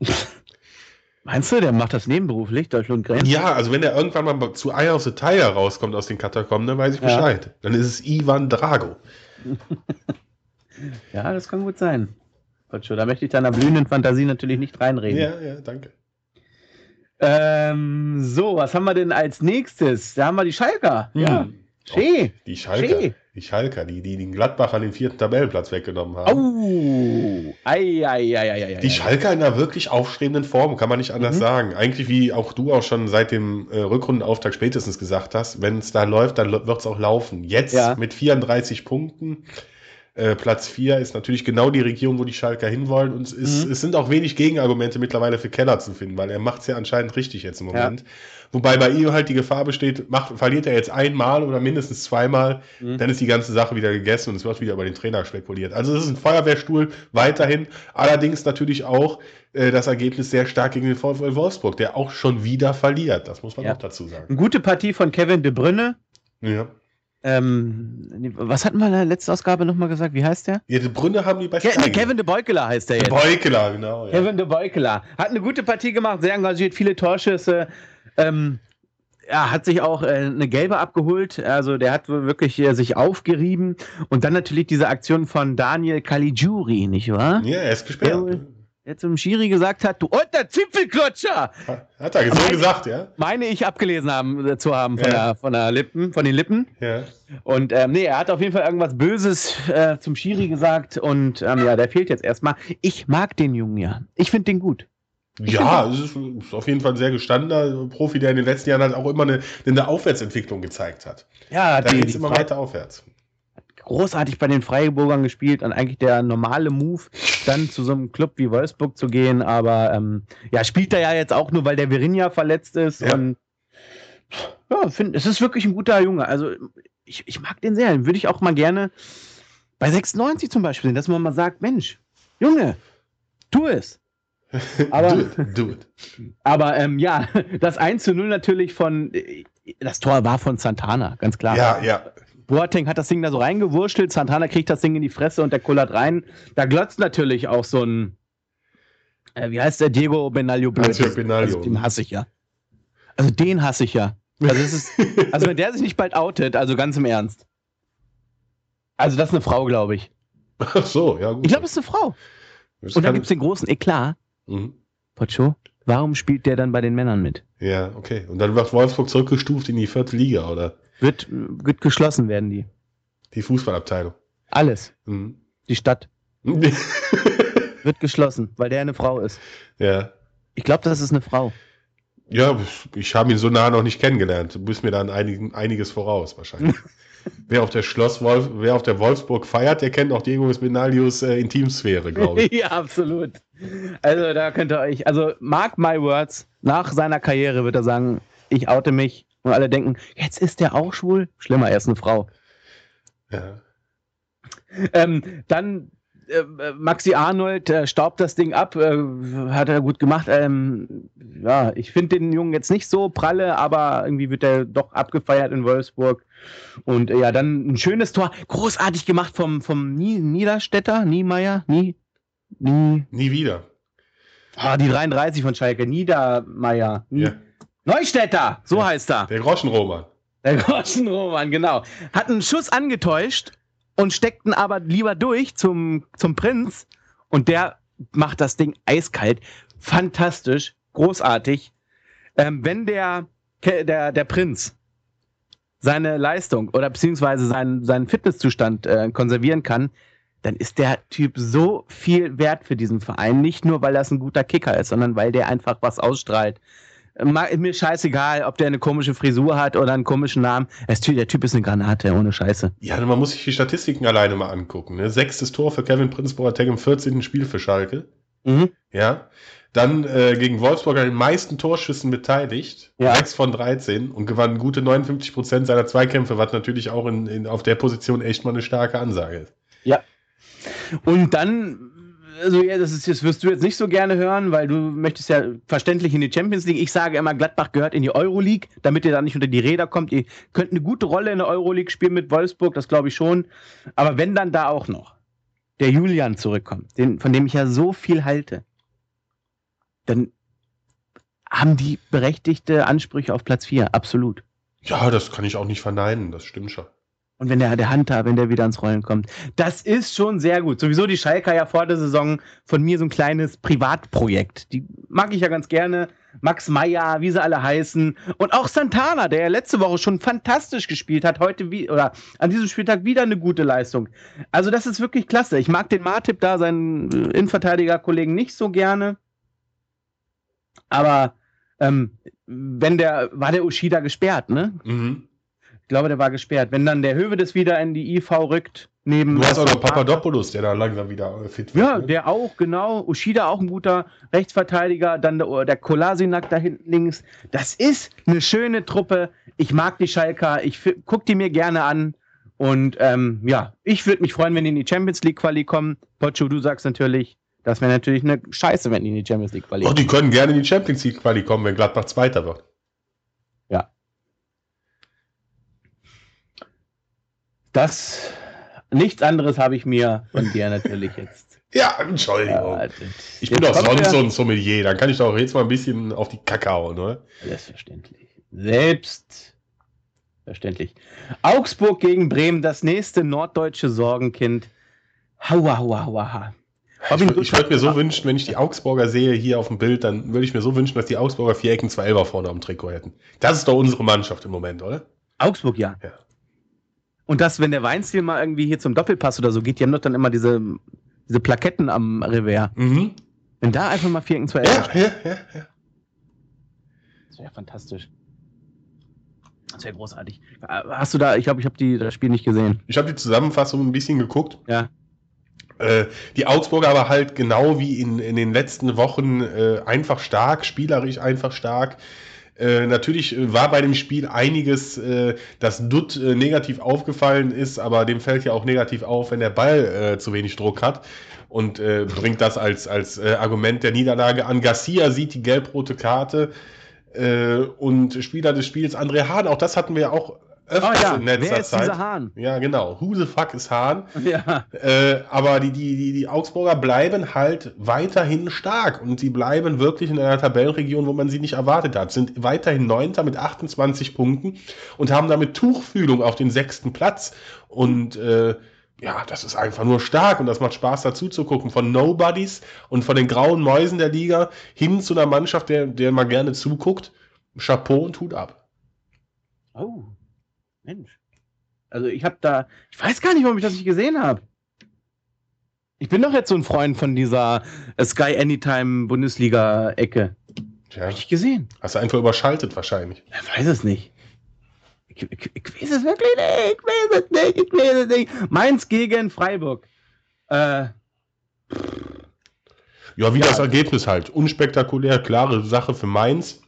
Meinst du, der macht das nebenberuflich, Dolph Lundgren? Ja, also wenn er irgendwann mal zu Eye of the Tiger rauskommt aus den Katakomben, dann weiß ich Bescheid. Ja. Dann ist es Ivan Drago. ja, das kann gut sein. Da möchte ich deiner blühenden Fantasie natürlich nicht reinreden. Ja, ja, danke. Ähm, so, was haben wir denn als nächstes? Da haben wir die Schalker. Hm. Ja. Schee. Oh, die Schalker. Schee. Die Schalker, die, die den Gladbach an den vierten Tabellenplatz weggenommen haben. Oh. Ei, ei, ei, ei, die Schalker in einer wirklich aufstrebenden Form, kann man nicht anders mhm. sagen. Eigentlich, wie auch du auch schon seit dem äh, Rückrundenauftakt spätestens gesagt hast, wenn es da läuft, dann wird es auch laufen. Jetzt ja. mit 34 Punkten äh, Platz 4 ist natürlich genau die Region, wo die Schalker hinwollen. Und es, ist, mhm. es sind auch wenig Gegenargumente mittlerweile für Keller zu finden, weil er macht es ja anscheinend richtig jetzt im Moment. Ja. Wobei bei ihm halt die Gefahr besteht, macht, verliert er jetzt einmal oder mindestens zweimal, mhm. dann ist die ganze Sache wieder gegessen und es wird wieder über den Trainer spekuliert. Also es ist ein Feuerwehrstuhl weiterhin. Allerdings natürlich auch äh, das Ergebnis sehr stark gegen den VfL Wolfsburg, der auch schon wieder verliert. Das muss man ja. auch dazu sagen. Eine gute Partie von Kevin de Brünne. Ja. Ähm, was hatten wir in der letzten Ausgabe nochmal gesagt? Wie heißt der? Ja, die Brünne haben die bei Ke nee, Kevin de Beukeler heißt der jetzt. De Beukeler, genau. Ja. Kevin de Beukeler. Hat eine gute Partie gemacht, sehr engagiert, viele Torschüsse. Ähm, er hat sich auch äh, eine gelbe abgeholt, also der hat wirklich äh, sich aufgerieben und dann natürlich diese Aktion von Daniel Caligiuri, nicht wahr? Ja, er ist gesperrt. Der, der zum Schiri gesagt hat, du alter Zipfelklutscher! Hat er so gesagt, ja? Meine ich abgelesen haben, äh, zu haben von, ja. der, von, der Lippen, von den Lippen. Ja. Und ähm, nee, er hat auf jeden Fall irgendwas Böses äh, zum Schiri gesagt und ähm, ja, der fehlt jetzt erstmal. Ich mag den Jungen ja. Ich finde den gut. Ich ja, es ist, ist, auf jeden Fall ein sehr gestandener Profi, der in den letzten Jahren halt auch immer eine, eine Aufwärtsentwicklung gezeigt hat. Ja, da geht es immer weiter aufwärts großartig bei den Freiburgern gespielt und eigentlich der normale Move, dann zu so einem Club wie Wolfsburg zu gehen. Aber ähm, ja, spielt er ja jetzt auch nur, weil der Virinja verletzt ist. Ja. Und ja, finde, es ist wirklich ein guter Junge. Also ich, ich mag den sehr. Den würde ich auch mal gerne bei 96 zum Beispiel sehen, dass man mal sagt, Mensch, Junge, tu es. Aber, do it, do it. aber ähm, ja, das 1 zu 0 natürlich von, das Tor war von Santana, ganz klar. Ja, ja. Boateng hat das Ding da so reingewurschtelt, Santana kriegt das Ding in die Fresse und der kullert rein. Da glotzt natürlich auch so ein, äh, wie heißt der, Diego Benaglio blöd. Benaglio. Also, den hasse ich ja. Also den hasse ich ja. Also, ist, also wenn der sich nicht bald outet, also ganz im Ernst. Also das ist eine Frau, glaube ich. Ach so, ja gut. Ich glaube, das ist eine Frau. Das und dann gibt es den großen Eklat. Mhm. Pocho, warum spielt der dann bei den Männern mit? Ja, okay. Und dann wird Wolfsburg zurückgestuft in die vierte Liga, oder? Wird, wird geschlossen werden die. Die Fußballabteilung. Alles. Mhm. Die Stadt. wird geschlossen, weil der eine Frau ist. Ja. Ich glaube, das ist eine Frau. Ja, ich habe ihn so nah noch nicht kennengelernt. Du bist mir dann einig, einiges voraus, wahrscheinlich. wer auf der Schloss Wolf, wer auf der Wolfsburg feiert, der kennt auch Diego Spinalius äh, Intimsphäre, glaube ich. ja, absolut. Also da könnt ihr euch, also mark my words, nach seiner Karriere wird er sagen, ich oute mich, und alle denken, jetzt ist der auch schwul. Schlimmer, er ist eine Frau. Ja. Ähm, dann äh, Maxi Arnold äh, staubt das Ding ab, äh, hat er gut gemacht. Ähm, ja, ich finde den Jungen jetzt nicht so pralle, aber irgendwie wird er doch abgefeiert in Wolfsburg. Und äh, ja, dann ein schönes Tor, großartig gemacht vom, vom Niederstädter, Niemeyer, Nie, Nie. Nie wieder. Ah, die 33 von Schalke, Niedermeyer. Nie, ja. Neustädter, so ja, heißt er. Der Groschenroman. Der Groschenroman, genau. Hat einen Schuss angetäuscht und steckten aber lieber durch zum, zum Prinz. Und der macht das Ding eiskalt. Fantastisch, großartig. Ähm, wenn der, der, der Prinz seine Leistung oder beziehungsweise seinen, seinen Fitnesszustand äh, konservieren kann, dann ist der Typ so viel wert für diesen Verein. Nicht nur, weil das ein guter Kicker ist, sondern weil der einfach was ausstrahlt mir scheißegal, ob der eine komische Frisur hat oder einen komischen Namen. Der Typ ist eine Granate, ohne Scheiße. Ja, man muss sich die Statistiken alleine mal angucken. Ne? Sechstes Tor für Kevin Prince Boateng im 14. Spiel für Schalke. Mhm. Ja. Dann äh, gegen Wolfsburg an den meisten Torschüssen beteiligt. Ja. 6 von 13 und gewann gute 59 Prozent seiner Zweikämpfe, was natürlich auch in, in, auf der Position echt mal eine starke Ansage ist. Ja. Und dann also ja, das, ist, das wirst du jetzt nicht so gerne hören, weil du möchtest ja verständlich in die Champions League. Ich sage immer, Gladbach gehört in die Euroleague, damit ihr da nicht unter die Räder kommt. Ihr könnt eine gute Rolle in der Euroleague spielen mit Wolfsburg, das glaube ich schon. Aber wenn dann da auch noch der Julian zurückkommt, den, von dem ich ja so viel halte, dann haben die berechtigte Ansprüche auf Platz 4, absolut. Ja, das kann ich auch nicht verneinen, das stimmt schon. Und wenn der, der Hunter, wenn der wieder ans Rollen kommt. Das ist schon sehr gut. Sowieso die Schalker ja vor der Saison von mir so ein kleines Privatprojekt. Die mag ich ja ganz gerne. Max Meyer, wie sie alle heißen. Und auch Santana, der ja letzte Woche schon fantastisch gespielt hat, heute wie, oder an diesem Spieltag wieder eine gute Leistung. Also, das ist wirklich klasse. Ich mag den Martip da, seinen äh, Innenverteidiger-Kollegen, nicht so gerne. Aber ähm, wenn der, war der Ushida gesperrt, ne? Mhm. Ich glaube, der war gesperrt. Wenn dann der Hövedes wieder in die IV rückt, neben. Du hast auch noch Papadopoulos, der da langsam wieder fit wird. Ja, ne? der auch, genau. Ushida auch ein guter Rechtsverteidiger. Dann der, der Kolasinak da hinten links. Das ist eine schöne Truppe. Ich mag die Schalker. Ich gucke die mir gerne an. Und ähm, ja, ich würde mich freuen, wenn die in die Champions League Quali kommen. Pocho, du sagst natürlich, das wäre natürlich eine Scheiße, wenn die in die Champions League Quali kommen. Oh, die können gerne in die Champions League Quali kommen, wenn Gladbach Zweiter wird. Ja. Das, nichts anderes habe ich mir von dir natürlich jetzt. ja, Entschuldigung. Ja, ich bin doch sonst so ein Sommelier, dann kann ich doch jetzt mal ein bisschen auf die Kacke hauen, oder? Selbstverständlich. Selbstverständlich. Augsburg gegen Bremen, das nächste norddeutsche Sorgenkind. Haua, haua, haua. Ich, ich würde mir so wünschen, wenn ich die Augsburger sehe hier auf dem Bild, dann würde ich mir so wünschen, dass die Augsburger vier Ecken zwei Elber vorne am Trikot hätten. Das ist doch unsere Mannschaft im Moment, oder? Augsburg, ja. ja. Und das, wenn der Weinstil mal irgendwie hier zum Doppelpass oder so geht, die haben doch dann immer diese, diese Plaketten am Revers. Mhm. Wenn da einfach mal vier Ecken zwei ja, ja, ja, ja. Das wäre fantastisch. Das wäre großartig. Hast du da, ich glaube, ich habe das Spiel nicht gesehen. Ich habe die Zusammenfassung ein bisschen geguckt. Ja. Äh, die Augsburger aber halt genau wie in, in den letzten Wochen äh, einfach stark, spielerisch einfach stark. Äh, natürlich war bei dem Spiel einiges, äh, das Dutt äh, negativ aufgefallen ist, aber dem fällt ja auch negativ auf, wenn der Ball äh, zu wenig Druck hat und bringt das als, als Argument der Niederlage an. Garcia sieht die gelb-rote Karte und Spieler des Spiels André Hahn, auch das hatten wir auch öfters oh ja, in letzter wer ist Zeit. Dieser Hahn? Ja, genau. Who the fuck ist Hahn? Ja. Äh, aber die, die, die, die Augsburger bleiben halt weiterhin stark und sie bleiben wirklich in einer Tabellenregion, wo man sie nicht erwartet hat. Sind weiterhin Neunter mit 28 Punkten und haben damit Tuchfühlung auf den sechsten Platz. Und äh, ja, das ist einfach nur stark und das macht Spaß dazu zu gucken. Von Nobodies und von den grauen Mäusen der Liga hin zu einer Mannschaft, der, der man gerne zuguckt. Chapeau und Hut ab. Oh, Mensch. Also ich habe da, ich weiß gar nicht, warum ich das nicht gesehen habe. Ich bin doch jetzt so ein Freund von dieser Sky Anytime Bundesliga-Ecke. Ja. Hab ich gesehen. Hast du einfach überschaltet wahrscheinlich. Ich weiß es nicht. Ich, ich, ich weiß es wirklich nicht. Ich weiß es nicht. Ich weiß es nicht. Mainz gegen Freiburg. Äh, ja, wie ja. das Ergebnis halt. Unspektakulär, klare Sache für Mainz.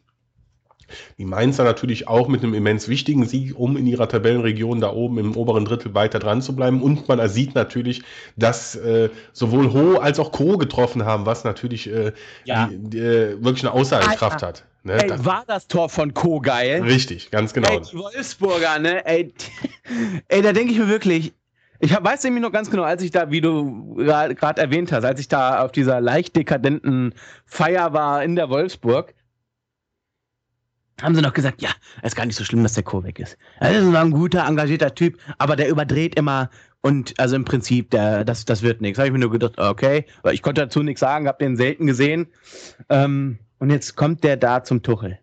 Die Mainzer natürlich auch mit einem immens wichtigen Sieg, um in ihrer Tabellenregion da oben im oberen Drittel weiter dran zu bleiben. Und man sieht natürlich, dass äh, sowohl Ho als auch Co getroffen haben, was natürlich äh, ja. die, die, äh, wirklich eine Aussagekraft hat. Ne? Ey, das war das Tor von Co geil? Richtig, ganz genau. Ey, die Wolfsburger, ne? Ey, ey da denke ich mir wirklich, ich hab, weiß nämlich noch ganz genau, als ich da, wie du gerade erwähnt hast, als ich da auf dieser leicht dekadenten Feier war in der Wolfsburg, haben sie noch gesagt, ja, ist gar nicht so schlimm, dass der Co. weg ist. Er ist ein guter, engagierter Typ, aber der überdreht immer und also im Prinzip, der, das, das wird nichts. Habe ich mir nur gedacht, okay, weil ich konnte dazu nichts sagen, habe den selten gesehen. Ähm, und jetzt kommt der da zum Tuchel.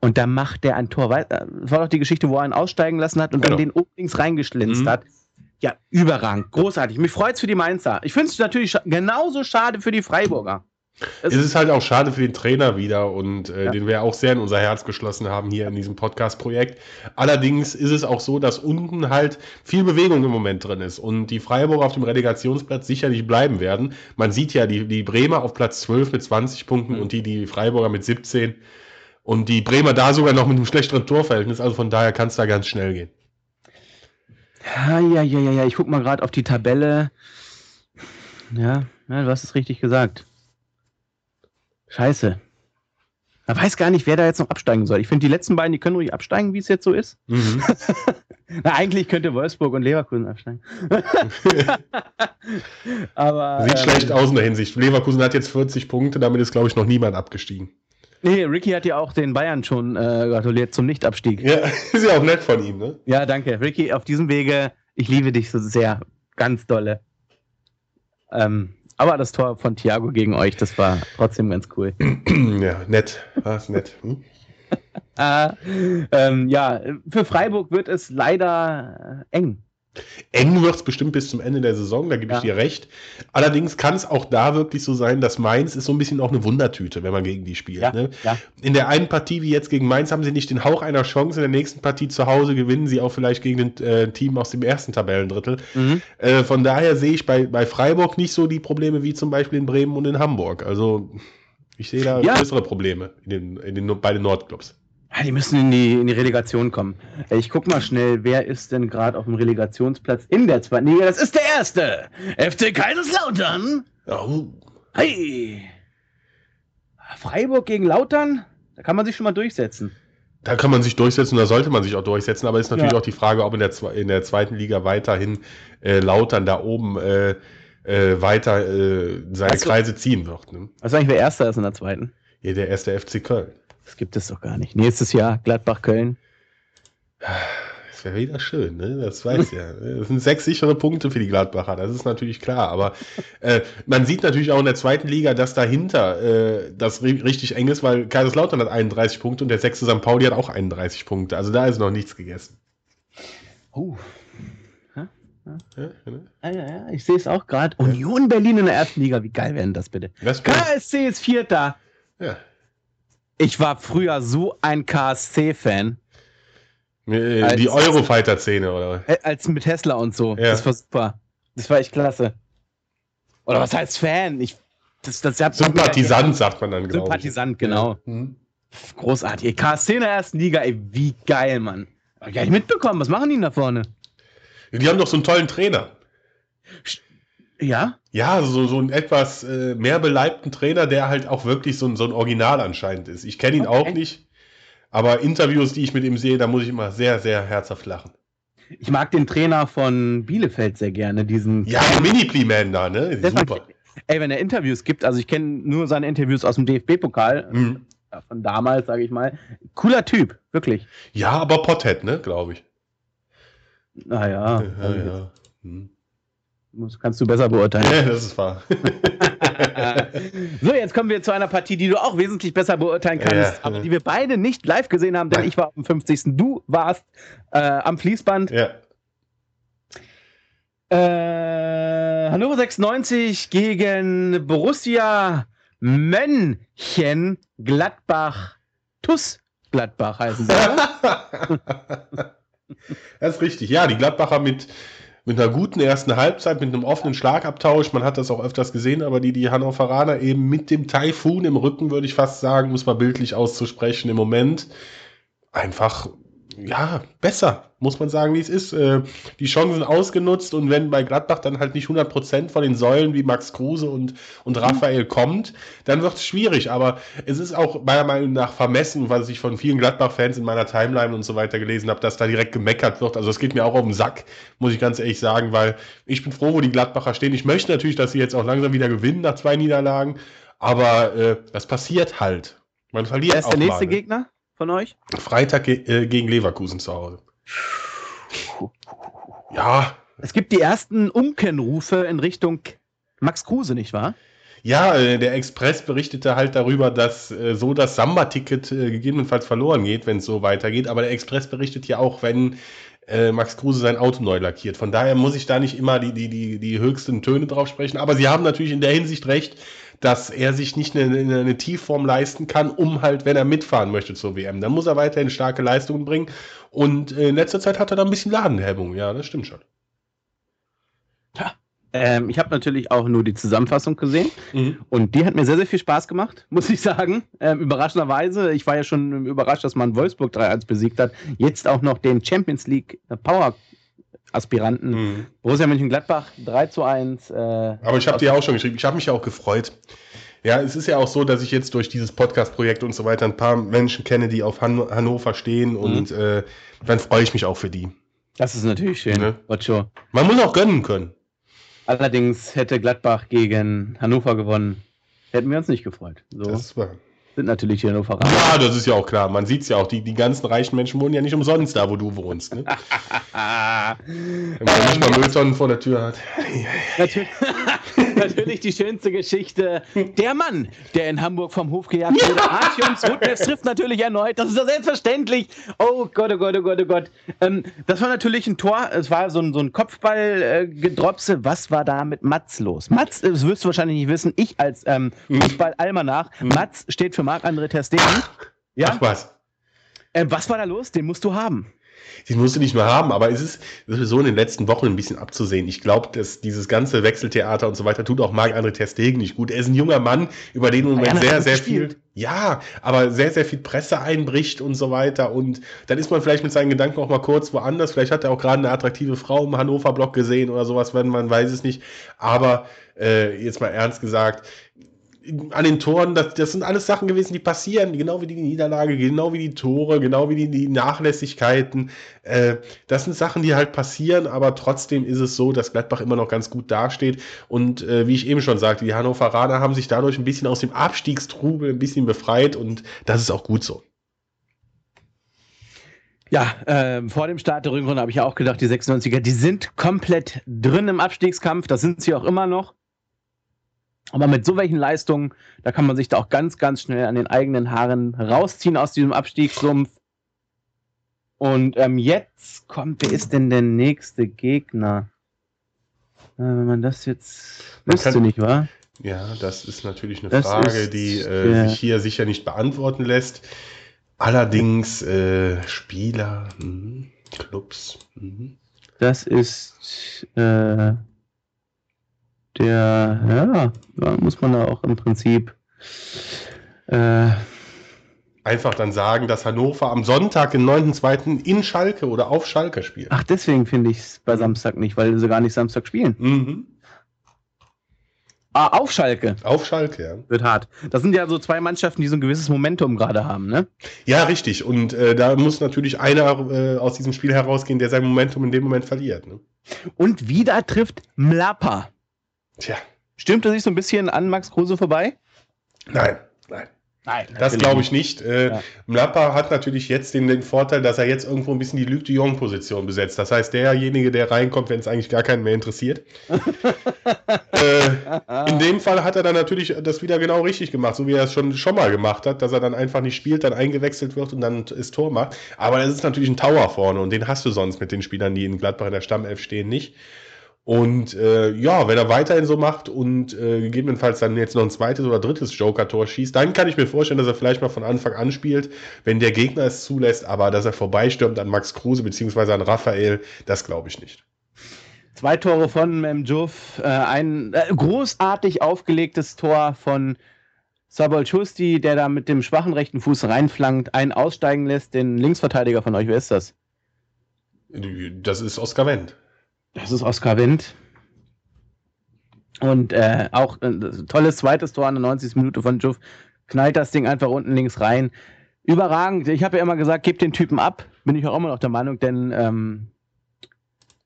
Und da macht der ein Tor. Das war doch die Geschichte, wo er ihn aussteigen lassen hat und genau. dann den oben links reingeschlinzt mhm. hat. Ja, überragend, großartig. Mich freut es für die Mainzer. Ich finde es natürlich genauso schade für die Freiburger. Es, es ist halt auch schade für den Trainer wieder und äh, ja. den wir auch sehr in unser Herz geschlossen haben hier in diesem Podcast-Projekt. Allerdings ist es auch so, dass unten halt viel Bewegung im Moment drin ist und die Freiburger auf dem Relegationsplatz sicherlich bleiben werden. Man sieht ja die, die Bremer auf Platz 12 mit 20 Punkten mhm. und die, die Freiburger mit 17 und die Bremer da sogar noch mit einem schlechteren Torverhältnis. Also von daher kann es da ganz schnell gehen. Ja, ja, ja, ja, ich guck mal gerade auf die Tabelle. Ja, ja, du hast es richtig gesagt. Scheiße. Man weiß gar nicht, wer da jetzt noch absteigen soll. Ich finde, die letzten beiden, die können ruhig absteigen, wie es jetzt so ist. Mhm. Na, eigentlich könnte Wolfsburg und Leverkusen absteigen. Aber, Sieht ähm, schlecht aus in der Hinsicht. Leverkusen hat jetzt 40 Punkte, damit ist, glaube ich, noch niemand abgestiegen. Nee, Ricky hat ja auch den Bayern schon äh, gratuliert zum Nichtabstieg. Ja, ist ja auch nett von ihm, ne? Ja, danke. Ricky, auf diesem Wege, ich liebe dich so sehr. Ganz dolle. Ähm, aber das Tor von Thiago gegen euch, das war trotzdem ganz cool. Ja, nett. War es nett. Hm? äh, ähm, ja, für Freiburg wird es leider eng. Eng wird es bestimmt bis zum Ende der Saison, da gebe ich dir recht. Allerdings kann es auch da wirklich so sein, dass Mainz ist so ein bisschen auch eine Wundertüte, wenn man gegen die spielt. Ja, ne? ja. In der einen Partie, wie jetzt gegen Mainz, haben sie nicht den Hauch einer Chance. In der nächsten Partie zu Hause gewinnen sie auch vielleicht gegen ein äh, Team aus dem ersten Tabellendrittel. Mhm. Äh, von daher sehe ich bei, bei Freiburg nicht so die Probleme wie zum Beispiel in Bremen und in Hamburg. Also ich sehe da ja. größere Probleme in den, in den, bei den Nordclubs. Ja, die müssen in die, in die Relegation kommen. Ich guck mal schnell, wer ist denn gerade auf dem Relegationsplatz in der zweiten Liga? Das ist der erste. FC Kaiserslautern. Oh. Hey. Freiburg gegen Lautern? Da kann man sich schon mal durchsetzen. Da kann man sich durchsetzen, da sollte man sich auch durchsetzen, aber ist natürlich ja. auch die Frage, ob in der, in der zweiten Liga weiterhin äh, Lautern da oben äh, äh, weiter äh, seine also, Kreise ziehen wird. Ne? Was eigentlich wer Erster ist in der zweiten? Ja, der erste FC Köln. Das gibt es doch gar nicht. Nächstes Jahr Gladbach-Köln. Das wäre wieder schön, ne? Das weiß ja. Das sind sechs sichere Punkte für die Gladbacher, das ist natürlich klar. Aber äh, man sieht natürlich auch in der zweiten Liga, dass dahinter äh, das richtig eng ist, weil Kaiserslautern hat 31 Punkte und der sechste St. Pauli hat auch 31 Punkte. Also da ist noch nichts gegessen. Oh. Ja, ja. Ne? Ja, ja, ich sehe es auch gerade. Union Berlin in der ersten Liga, wie geil wäre denn das bitte? Das KSC ist Vierter. Ja. Ich war früher so ein KSC-Fan. Äh, die Eurofighter-Szene, oder? Äh, als mit Tesla und so. Ja. Das war super. Das war echt klasse. Oder was heißt Fan? Ich, das, das hat Sympathisant, sagt man dann, glaube Sympathisant, genau. Ja. Mhm. Großartig. KSC in der ersten Liga, ey, wie geil, Mann. Hab ich gar nicht mitbekommen. Was machen die da vorne? Die haben doch so einen tollen Trainer. Ja? Ja, so, so einen etwas äh, mehr beleibten Trainer, der halt auch wirklich so ein, so ein Original anscheinend ist. Ich kenne ihn okay. auch nicht, aber Interviews, die ich mit ihm sehe, da muss ich immer sehr, sehr herzhaft lachen. Ich mag den Trainer von Bielefeld sehr gerne, diesen. Ja, Mini-Plee-Man da, ne? Super. Ey, wenn er Interviews gibt, also ich kenne nur seine Interviews aus dem DFB-Pokal, mhm. von damals, sage ich mal. Cooler Typ, wirklich. Ja, aber Pothead, ne, glaube ich. Naja. Ja, ja. Hm. Das kannst du besser beurteilen. Ja, das ist wahr. so, jetzt kommen wir zu einer Partie, die du auch wesentlich besser beurteilen kannst, ja, aber die wir beide nicht live gesehen haben, denn ich war am 50. Du warst äh, am Fließband. Ja. Äh, Hannover 96 gegen Borussia Mönchen Gladbach Tuss Gladbach heißen sie. das ist richtig. Ja, die Gladbacher mit mit einer guten ersten Halbzeit, mit einem offenen Schlagabtausch. Man hat das auch öfters gesehen, aber die, die Hannoveraner eben mit dem Taifun im Rücken, würde ich fast sagen, muss man bildlich auszusprechen, im Moment einfach ja, besser, muss man sagen, wie es ist. Äh, die Chancen ausgenutzt und wenn bei Gladbach dann halt nicht 100% von den Säulen wie Max Kruse und, und Raphael kommt, dann wird es schwierig. Aber es ist auch meiner Meinung nach vermessen, was ich von vielen Gladbach-Fans in meiner Timeline und so weiter gelesen habe, dass da direkt gemeckert wird. Also es geht mir auch auf den Sack, muss ich ganz ehrlich sagen, weil ich bin froh, wo die Gladbacher stehen. Ich möchte natürlich, dass sie jetzt auch langsam wieder gewinnen nach zwei Niederlagen, aber äh, das passiert halt. Man verliert Wer ist der nächste mal, ne? Gegner? Von euch? Freitag ge äh, gegen Leverkusen zu Hause. Ja. Es gibt die ersten Umkennrufe in Richtung Max Kruse, nicht wahr? Ja, äh, der Express berichtete halt darüber, dass äh, so das Samba-Ticket äh, gegebenenfalls verloren geht, wenn es so weitergeht. Aber der Express berichtet ja auch, wenn Max Kruse sein Auto neu lackiert. Von daher muss ich da nicht immer die, die, die, die höchsten Töne drauf sprechen. Aber sie haben natürlich in der Hinsicht recht, dass er sich nicht eine, eine Tiefform leisten kann, um halt, wenn er mitfahren möchte zur WM. Dann muss er weiterhin starke Leistungen bringen. Und in letzter Zeit hat er da ein bisschen Ladenhemmung. Ja, das stimmt schon. Ja. Ähm, ich habe natürlich auch nur die Zusammenfassung gesehen mhm. und die hat mir sehr, sehr viel Spaß gemacht, muss ich sagen. Ähm, überraschenderweise, ich war ja schon überrascht, dass man Wolfsburg 3-1 besiegt hat. Jetzt auch noch den Champions League Power Aspiranten. Mhm. Borussia Mönchengladbach 3 zu 1. Äh, Aber ich habe dir auch schon geschrieben, ich habe mich ja auch gefreut. Ja, es ist ja auch so, dass ich jetzt durch dieses Podcast-Projekt und so weiter ein paar Menschen kenne, die auf Han Hannover stehen mhm. und äh, dann freue ich mich auch für die. Das ist natürlich schön. Ne? Man muss auch gönnen können. Allerdings hätte Gladbach gegen Hannover gewonnen. Hätten wir uns nicht gefreut. So. Das war sind natürlich die Hannoveraner. Ja, das ist ja auch klar. Man sieht es ja auch. Die, die ganzen reichen Menschen wohnen ja nicht umsonst da, wo du wohnst. Ne? Wenn man nicht mal Mülltonnen vor der Tür hat. natürlich, natürlich die schönste Geschichte. Der Mann, der in Hamburg vom Hof gejagt wurde. Artyom Rudnev trifft natürlich erneut. Das ist ja selbstverständlich. Oh Gott, oh Gott, oh Gott, oh Gott. Ähm, das war natürlich ein Tor. Es war so ein, so ein Kopfball-Gedropse. Äh, Was war da mit Mats los? Mats, das wirst du wahrscheinlich nicht wissen. Ich als ähm, Fußball-Almanach. Mhm. Mats steht für Marc-André Ter Ja? Ach was. Äh, was war da los? Den musst du haben. Den musst du nicht mehr haben, aber es ist so in den letzten Wochen ein bisschen abzusehen. Ich glaube, dass dieses ganze Wechseltheater und so weiter tut auch Marc-André Ter nicht gut. Er ist ein junger Mann, über den im Moment sehr, sehr viel, ja, aber sehr, sehr viel Presse einbricht und so weiter. Und dann ist man vielleicht mit seinen Gedanken auch mal kurz woanders. Vielleicht hat er auch gerade eine attraktive Frau im Hannover-Block gesehen oder sowas, wenn man weiß es nicht. Aber äh, jetzt mal ernst gesagt, an den Toren, das, das sind alles Sachen gewesen, die passieren, genau wie die Niederlage, genau wie die Tore, genau wie die, die Nachlässigkeiten. Äh, das sind Sachen, die halt passieren, aber trotzdem ist es so, dass Gladbach immer noch ganz gut dasteht. Und äh, wie ich eben schon sagte, die Hannoveraner haben sich dadurch ein bisschen aus dem Abstiegstrubel ein bisschen befreit und das ist auch gut so. Ja, äh, vor dem Start der Rückrunde habe ich auch gedacht, die 96er, die sind komplett drin im Abstiegskampf. Das sind sie auch immer noch. Aber mit so welchen Leistungen, da kann man sich da auch ganz, ganz schnell an den eigenen Haaren rausziehen aus diesem Abstiegssumpf. Und ähm, jetzt kommt, wer ist denn der nächste Gegner? Äh, wenn man das jetzt wüsste, nicht wahr? Ja, das ist natürlich eine das Frage, die äh, sich hier sicher nicht beantworten lässt. Allerdings äh, Spieler, mh, Clubs. Mh. Das ist äh, der, ja, da muss man da auch im Prinzip äh, einfach dann sagen, dass Hannover am Sonntag, den 9.2. in Schalke oder auf Schalke spielt. Ach, deswegen finde ich es bei Samstag nicht, weil sie gar nicht Samstag spielen. Mhm. Ah, auf Schalke. Auf Schalke, ja. Wird hart. Das sind ja so zwei Mannschaften, die so ein gewisses Momentum gerade haben, ne? Ja, richtig. Und äh, da muss natürlich einer äh, aus diesem Spiel herausgehen, der sein Momentum in dem Moment verliert. Ne? Und wieder trifft Mlapa. Tja. Stimmt er sich so ein bisschen an Max Kruse vorbei? Nein, nein. Nein, das glaube ich nicht. Äh, ja. Mlappa hat natürlich jetzt den, den, Vorteil, dass er jetzt irgendwo ein bisschen die Luc de Jong-Position besetzt. Das heißt, derjenige, der reinkommt, wenn es eigentlich gar keinen mehr interessiert. äh, in dem Fall hat er dann natürlich das wieder genau richtig gemacht, so wie er es schon, schon mal gemacht hat, dass er dann einfach nicht spielt, dann eingewechselt wird und dann das Tor macht. Aber es ist natürlich ein Tower vorne und den hast du sonst mit den Spielern, die in Gladbach in der Stammelf stehen, nicht. Und äh, ja, wenn er weiterhin so macht und äh, gegebenenfalls dann jetzt noch ein zweites oder drittes Joker-Tor schießt, dann kann ich mir vorstellen, dass er vielleicht mal von Anfang an spielt, wenn der Gegner es zulässt, aber dass er vorbeistürmt an Max Kruse bzw. an Raphael, das glaube ich nicht. Zwei Tore von Memjuf, äh, ein äh, großartig aufgelegtes Tor von Sabol Schusti, der da mit dem schwachen rechten Fuß reinflankt, einen aussteigen lässt, den Linksverteidiger von euch, wer ist das? Das ist Oskar Wendt. Das ist Oskar Wendt. Und äh, auch ein äh, tolles zweites Tor an der 90. Minute von Juff. Knallt das Ding einfach unten links rein. Überragend. Ich habe ja immer gesagt, gebt den Typen ab. Bin ich auch immer noch der Meinung, denn ähm,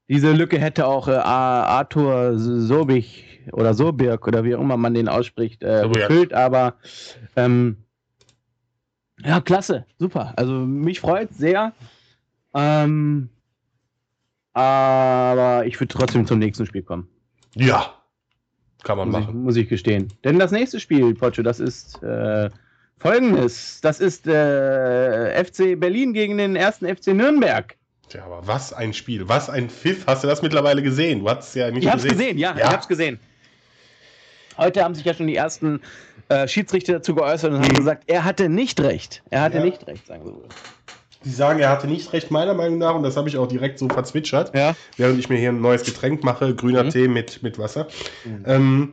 diese Lücke hätte auch äh, Arthur Sobich oder Sobirk oder wie auch immer man den ausspricht, äh, gefüllt. Aber ähm, ja, klasse. Super. Also mich freut sehr. Ähm, aber ich würde trotzdem zum nächsten Spiel kommen. Ja, kann man muss machen. Ich, muss ich gestehen. Denn das nächste Spiel, Pocho, das ist äh, folgendes. Das ist äh, FC Berlin gegen den ersten FC Nürnberg. Tja, aber was ein Spiel, was ein Pfiff. Hast du das mittlerweile gesehen? Du hast es ja nicht ich gesehen. Hab's gesehen, ja, ja. ich hab's gesehen. Heute haben sich ja schon die ersten äh, Schiedsrichter dazu geäußert und haben mhm. gesagt, er hatte nicht recht. Er hatte ja. nicht recht, sagen wir so. Die sagen, er hatte nicht recht, meiner Meinung nach, und das habe ich auch direkt so verzwitschert, ja. während ich mir hier ein neues Getränk mache, grüner mhm. Tee mit, mit Wasser. Mhm. Ähm,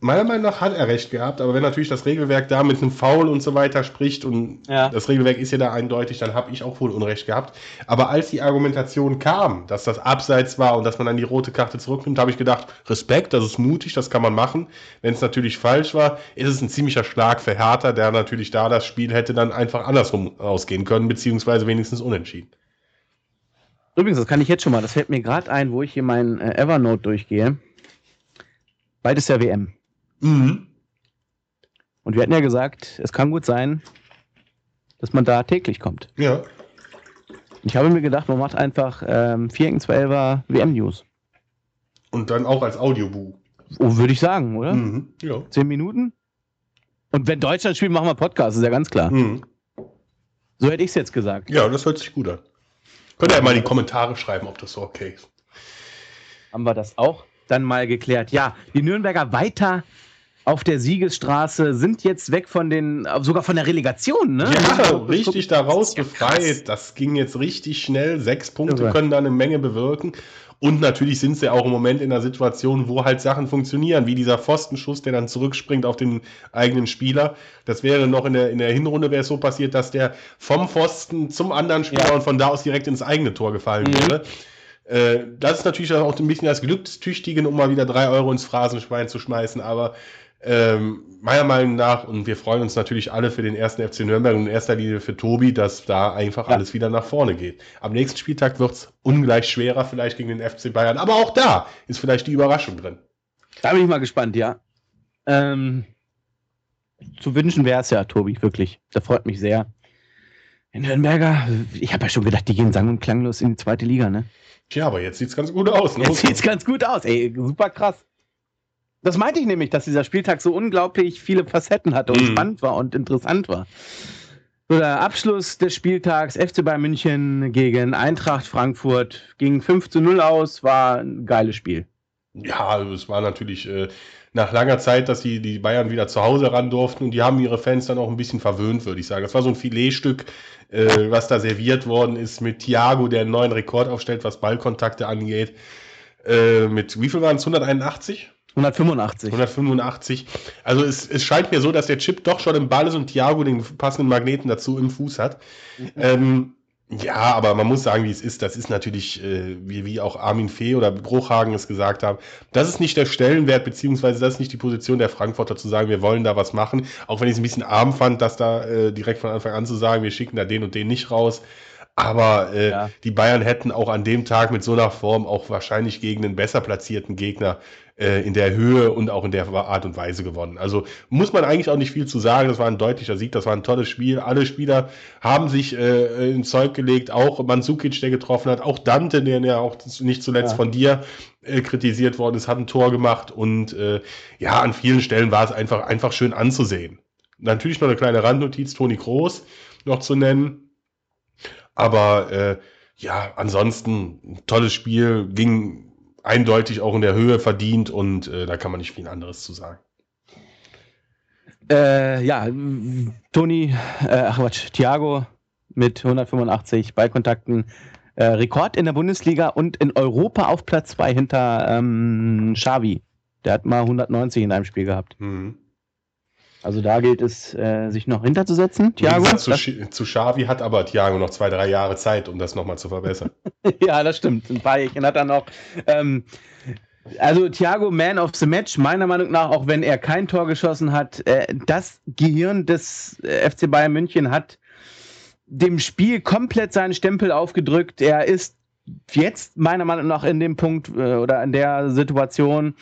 meiner Meinung nach hat er recht gehabt, aber wenn natürlich das Regelwerk da mit einem Foul und so weiter spricht und ja. das Regelwerk ist ja da eindeutig, dann habe ich auch wohl Unrecht gehabt. Aber als die Argumentation kam, dass das abseits war und dass man dann die rote Karte zurücknimmt, habe ich gedacht, Respekt, das ist mutig, das kann man machen. Wenn es natürlich falsch war, ist es ein ziemlicher Schlag für Hertha, der natürlich da das Spiel hätte dann einfach andersrum ausgehen können, beziehungsweise wenigstens unentschieden. Übrigens, das kann ich jetzt schon mal, das fällt mir gerade ein, wo ich hier mein äh, Evernote durchgehe. Beides ja WM. Mhm. Und wir hatten ja gesagt, es kann gut sein, dass man da täglich kommt. Ja. Ich habe mir gedacht, man macht einfach ähm, 4 gegen 12er WM-News. Und dann auch als Audiobuch. Oh, würde ich sagen, oder? Mhm. Ja. Zehn Minuten? Und wenn Deutschland spielt, machen wir Podcast, ist ja ganz klar. Mhm. So hätte ich es jetzt gesagt. Ja, das hört sich gut an. Könnt ihr ja mal in die Kommentare schreiben, ob das so okay ist. Haben wir das auch dann mal geklärt. Ja, die Nürnberger weiter auf der Siegesstraße, sind jetzt weg von den, sogar von der Relegation, ne? Ja, also, richtig da raus befreit. Das ging jetzt richtig schnell. Sechs Punkte ja. können da eine Menge bewirken. Und natürlich sind sie auch im Moment in einer Situation, wo halt Sachen funktionieren, wie dieser Pfostenschuss, der dann zurückspringt auf den eigenen Spieler. Das wäre noch in der, in der Hinrunde wäre es so passiert, dass der vom Pfosten zum anderen Spieler ja. und von da aus direkt ins eigene Tor gefallen mhm. wäre. Äh, das ist natürlich auch ein bisschen das Glückstüchtigen, um mal wieder drei Euro ins Phrasenschwein zu schmeißen, aber ähm, meiner Meinung nach, und wir freuen uns natürlich alle für den ersten FC Nürnberg und in erster Linie für Tobi, dass da einfach ja. alles wieder nach vorne geht. Am nächsten Spieltag wird es ungleich schwerer, vielleicht gegen den FC Bayern, aber auch da ist vielleicht die Überraschung drin. Da bin ich mal gespannt, ja. Ähm, zu wünschen wäre es ja, Tobi, wirklich. Das freut mich sehr. In Nürnberger, ich habe ja schon gedacht, die gehen sang- und klanglos in die zweite Liga, ne? Tja, aber jetzt sieht es ganz gut aus. Ne? Jetzt sieht es ganz gut aus, ey, super krass. Das meinte ich nämlich, dass dieser Spieltag so unglaublich viele Facetten hatte und mhm. spannend war und interessant war. So, der Abschluss des Spieltags FC Bayern München gegen Eintracht Frankfurt ging 5 zu 0 aus, war ein geiles Spiel. Ja, also es war natürlich äh, nach langer Zeit, dass die, die Bayern wieder zu Hause ran durften und die haben ihre Fans dann auch ein bisschen verwöhnt, würde ich sagen. Das war so ein Filetstück, äh, was da serviert worden ist mit Thiago, der einen neuen Rekord aufstellt, was Ballkontakte angeht. Äh, mit wie viel waren es? 181? 185. 185. Also es, es scheint mir so, dass der Chip doch schon im Ball ist und Thiago den passenden Magneten dazu im Fuß hat. Mhm. Ähm, ja, aber man muss sagen, wie es ist. Das ist natürlich, äh, wie, wie auch Armin Fee oder Bruchhagen es gesagt haben, das ist nicht der Stellenwert, beziehungsweise das ist nicht die Position der Frankfurter zu sagen, wir wollen da was machen. Auch wenn ich es ein bisschen arm fand, das da äh, direkt von Anfang an zu sagen, wir schicken da den und den nicht raus. Aber äh, ja. die Bayern hätten auch an dem Tag mit so einer Form auch wahrscheinlich gegen einen besser platzierten Gegner äh, in der Höhe und auch in der Art und Weise gewonnen. Also muss man eigentlich auch nicht viel zu sagen. Das war ein deutlicher Sieg, das war ein tolles Spiel. Alle Spieler haben sich äh, ins Zeug gelegt, auch Mandzukic, der getroffen hat, auch Dante, der ja auch nicht zuletzt ja. von dir äh, kritisiert worden ist, hat ein Tor gemacht und äh, ja, an vielen Stellen war es einfach, einfach schön anzusehen. Natürlich noch eine kleine Randnotiz, Toni Kroos noch zu nennen aber äh, ja, ansonsten tolles Spiel, ging eindeutig auch in der Höhe verdient und äh, da kann man nicht viel anderes zu sagen. Äh, ja, Toni, äh, ach Quatsch, Thiago mit 185 Ballkontakten. Äh, Rekord in der Bundesliga und in Europa auf Platz 2 hinter ähm, Xavi. Der hat mal 190 in einem Spiel gehabt. Mhm. Also da gilt es, äh, sich noch hinterzusetzen. Thiago. Zu, zu Xavi hat aber Thiago noch zwei, drei Jahre Zeit, um das nochmal zu verbessern. ja, das stimmt. Ein paar Jährchen hat er noch. Ähm, also Thiago, Man of the Match, meiner Meinung nach, auch wenn er kein Tor geschossen hat, äh, das Gehirn des äh, FC Bayern München hat dem Spiel komplett seinen Stempel aufgedrückt. Er ist jetzt meiner Meinung nach in dem Punkt äh, oder in der Situation,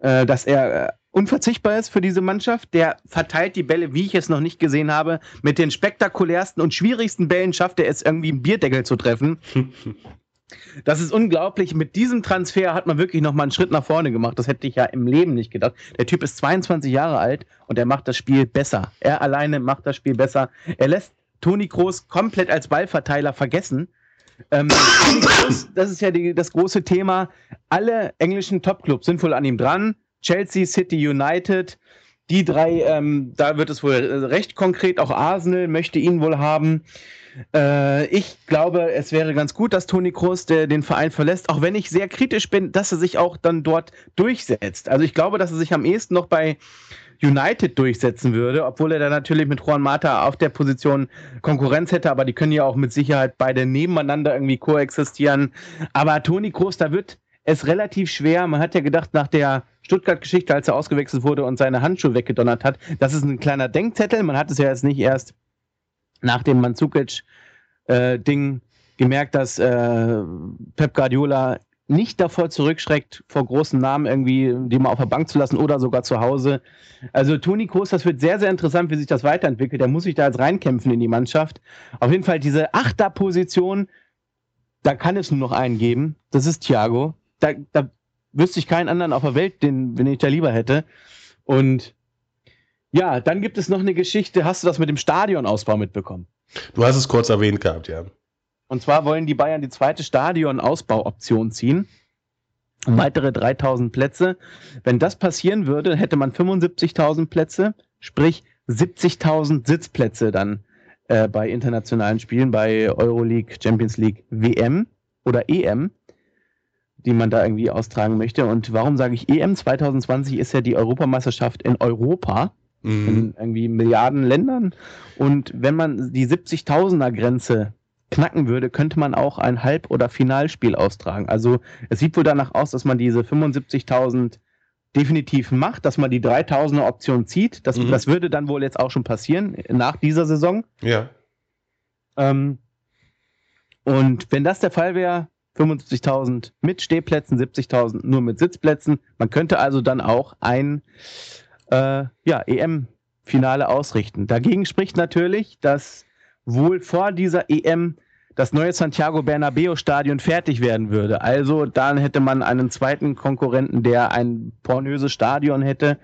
äh, dass er äh, unverzichtbar ist für diese Mannschaft. Der verteilt die Bälle, wie ich es noch nicht gesehen habe. Mit den spektakulärsten und schwierigsten Bällen schafft er es irgendwie einen Bierdeckel zu treffen. Das ist unglaublich. Mit diesem Transfer hat man wirklich noch mal einen Schritt nach vorne gemacht. Das hätte ich ja im Leben nicht gedacht. Der Typ ist 22 Jahre alt und er macht das Spiel besser. Er alleine macht das Spiel besser. Er lässt Toni Kroos komplett als Ballverteiler vergessen. Ähm, Kroos, das ist ja die, das große Thema. Alle englischen Topclubs sind wohl an ihm dran. Chelsea, City, United. Die drei, ähm, da wird es wohl recht konkret. Auch Arsenal möchte ihn wohl haben. Äh, ich glaube, es wäre ganz gut, dass Toni Kroos den Verein verlässt, auch wenn ich sehr kritisch bin, dass er sich auch dann dort durchsetzt. Also ich glaube, dass er sich am ehesten noch bei United durchsetzen würde, obwohl er da natürlich mit Juan Mata auf der Position Konkurrenz hätte, aber die können ja auch mit Sicherheit beide nebeneinander irgendwie koexistieren. Aber Toni Kroos, da wird es relativ schwer. Man hat ja gedacht, nach der Stuttgart-Geschichte, als er ausgewechselt wurde und seine Handschuhe weggedonnert hat, das ist ein kleiner Denkzettel. Man hat es ja jetzt nicht erst nach dem Mandzukic-Ding äh, gemerkt, dass äh, Pep Guardiola nicht davor zurückschreckt, vor großen Namen irgendwie die mal auf der Bank zu lassen oder sogar zu Hause. Also Toni Kroos, das wird sehr, sehr interessant, wie sich das weiterentwickelt. Der muss sich da jetzt reinkämpfen in die Mannschaft. Auf jeden Fall diese Achterposition, da kann es nur noch einen geben. Das ist Thiago. Da, da wüsste ich keinen anderen auf der Welt, den, den ich da lieber hätte. Und ja, dann gibt es noch eine Geschichte. Hast du das mit dem Stadionausbau mitbekommen? Du hast es kurz erwähnt gehabt, ja. Und zwar wollen die Bayern die zweite Stadionausbauoption ziehen. Weitere 3000 Plätze. Wenn das passieren würde, hätte man 75.000 Plätze, sprich 70.000 Sitzplätze dann äh, bei internationalen Spielen, bei Euroleague, Champions League, WM oder EM, die man da irgendwie austragen möchte. Und warum sage ich EM? 2020 ist ja die Europameisterschaft in Europa, mhm. in irgendwie Milliarden Ländern. Und wenn man die 70.000er Grenze knacken würde, könnte man auch ein Halb- oder Finalspiel austragen. Also es sieht wohl danach aus, dass man diese 75.000 definitiv macht, dass man die 3000er Option zieht. Das, mhm. das würde dann wohl jetzt auch schon passieren nach dieser Saison. Ja. Ähm, und wenn das der Fall wäre, 75.000 mit Stehplätzen, 70.000 nur mit Sitzplätzen. Man könnte also dann auch ein äh, ja, EM-Finale ausrichten. Dagegen spricht natürlich, dass wohl vor dieser EM das neue Santiago Bernabeo Stadion fertig werden würde. Also dann hätte man einen zweiten Konkurrenten, der ein pornöses Stadion hätte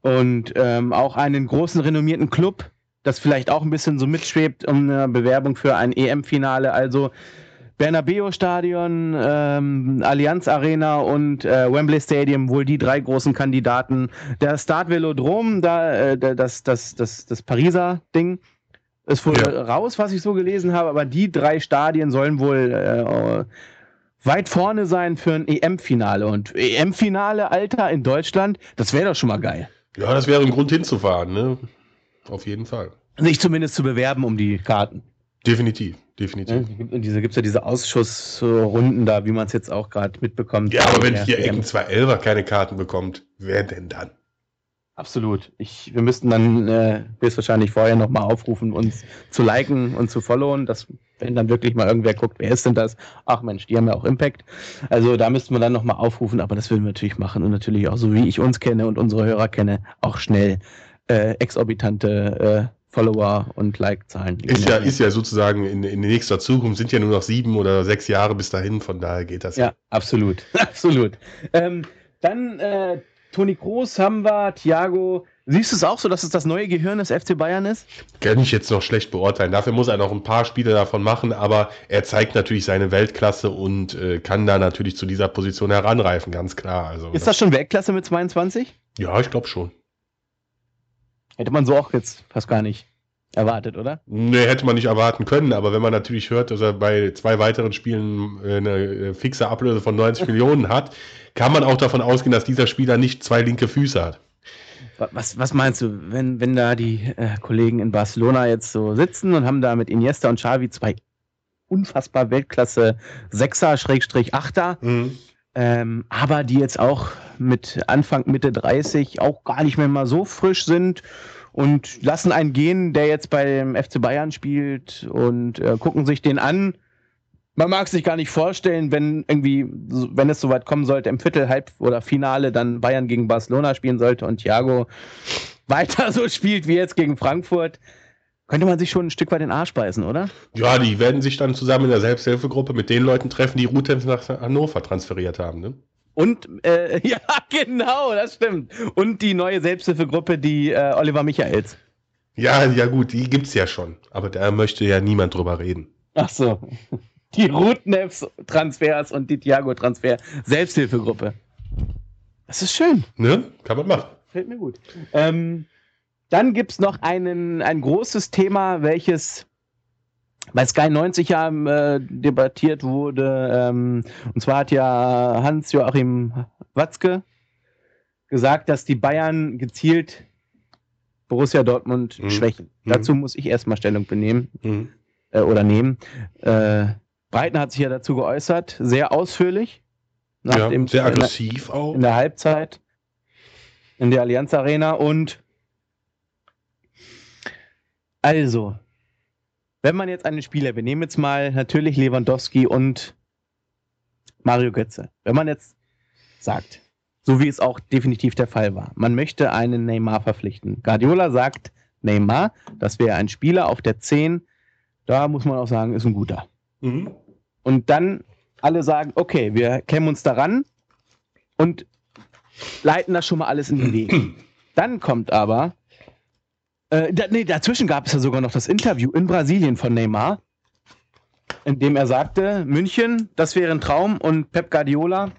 und ähm, auch einen großen renommierten Club, das vielleicht auch ein bisschen so mitschwebt um eine Bewerbung für ein EM-Finale. Also Bernabeo Stadion, ähm, Allianz Arena und äh, Wembley Stadium wohl die drei großen Kandidaten. Der Start Velodrom, da, äh, das, das, das, das Pariser Ding, ist wohl ja. raus, was ich so gelesen habe, aber die drei Stadien sollen wohl äh, weit vorne sein für ein EM-Finale. Und EM-Finale, Alter, in Deutschland, das wäre doch schon mal geil. Ja, das wäre ein Grund hinzufahren, ne? Auf jeden Fall. Sich zumindest zu bewerben um die Karten. Definitiv, definitiv. Ja, und diese gibt es ja diese Ausschussrunden da, wie man es jetzt auch gerade mitbekommt. Ja, aber wenn hier Ecken 2 Elber keine Karten bekommt, wer denn dann? Absolut. Ich, wir müssten dann äh, wahrscheinlich vorher nochmal aufrufen, uns zu liken und zu followen, dass, wenn dann wirklich mal irgendwer guckt, wer ist denn das? Ach Mensch, die haben ja auch Impact. Also da müssten wir dann nochmal aufrufen, aber das würden wir natürlich machen und natürlich auch so wie ich uns kenne und unsere Hörer kenne, auch schnell äh, exorbitante äh, Follower und Like-Zahlen. Ist ja, ist ja sozusagen in, in nächster Zukunft, sind ja nur noch sieben oder sechs Jahre bis dahin, von daher geht das ja. Ja, absolut. absolut. Ähm, dann äh, Toni Kroos haben wir, Thiago. Siehst du es auch so, dass es das neue Gehirn des FC Bayern ist? Kann ich jetzt noch schlecht beurteilen. Dafür muss er noch ein paar Spiele davon machen, aber er zeigt natürlich seine Weltklasse und äh, kann da natürlich zu dieser Position heranreifen, ganz klar. Also, ist das schon Weltklasse mit 22? Ja, ich glaube schon. Hätte man so auch jetzt fast gar nicht erwartet, oder? Nee, hätte man nicht erwarten können, aber wenn man natürlich hört, dass er bei zwei weiteren Spielen äh, eine äh, fixe Ablöse von 90 Millionen hat, kann man auch davon ausgehen, dass dieser Spieler nicht zwei linke Füße hat. Was, was meinst du, wenn, wenn da die äh, Kollegen in Barcelona jetzt so sitzen und haben da mit Iniesta und Xavi zwei unfassbar Weltklasse Sechser, Schrägstrich Achter, mhm. Ähm, aber die jetzt auch mit Anfang, Mitte 30 auch gar nicht mehr mal so frisch sind und lassen einen gehen, der jetzt beim FC Bayern spielt und äh, gucken sich den an. Man mag sich gar nicht vorstellen, wenn irgendwie, wenn es soweit kommen sollte, im Viertel, Halb- oder Finale dann Bayern gegen Barcelona spielen sollte und Thiago weiter so spielt wie jetzt gegen Frankfurt, könnte man sich schon ein Stück weit den Arsch beißen, oder? Ja, die werden sich dann zusammen in der Selbsthilfegruppe mit den Leuten treffen, die Rutems nach Hannover transferiert haben, ne? Und, äh, ja, genau, das stimmt. Und die neue Selbsthilfegruppe, die äh, Oliver Michaels. Ja, ja, gut, die gibt's ja schon. Aber da möchte ja niemand drüber reden. Ach so die Rootnefs-Transfers und die Thiago-Transfer Selbsthilfegruppe. Das ist schön. Ne? Kann man machen. Fällt mir gut. Ähm, dann gibt es noch einen, ein großes Thema, welches bei Sky 90 ja äh, debattiert wurde. Ähm, und zwar hat ja Hans-Joachim Watzke gesagt, dass die Bayern gezielt Borussia Dortmund mhm. schwächen. Mhm. Dazu muss ich erstmal Stellung benehmen mhm. äh, oder nehmen. Äh, Breitner hat sich ja dazu geäußert, sehr ausführlich. ja, dem, sehr aggressiv in der, auch. In der Halbzeit in der Allianz Arena und also, wenn man jetzt einen Spieler, wir nehmen jetzt mal natürlich Lewandowski und Mario Götze, wenn man jetzt sagt, so wie es auch definitiv der Fall war, man möchte einen Neymar verpflichten. Guardiola sagt, Neymar, das wäre ein Spieler auf der 10, da muss man auch sagen, ist ein guter. Mhm. Und dann alle sagen, okay, wir kämen uns daran und leiten das schon mal alles in den Weg. Dann kommt aber äh, da, nee, dazwischen gab es ja sogar noch das Interview in Brasilien von Neymar, in dem er sagte, München, das wäre ein Traum und Pep Guardiola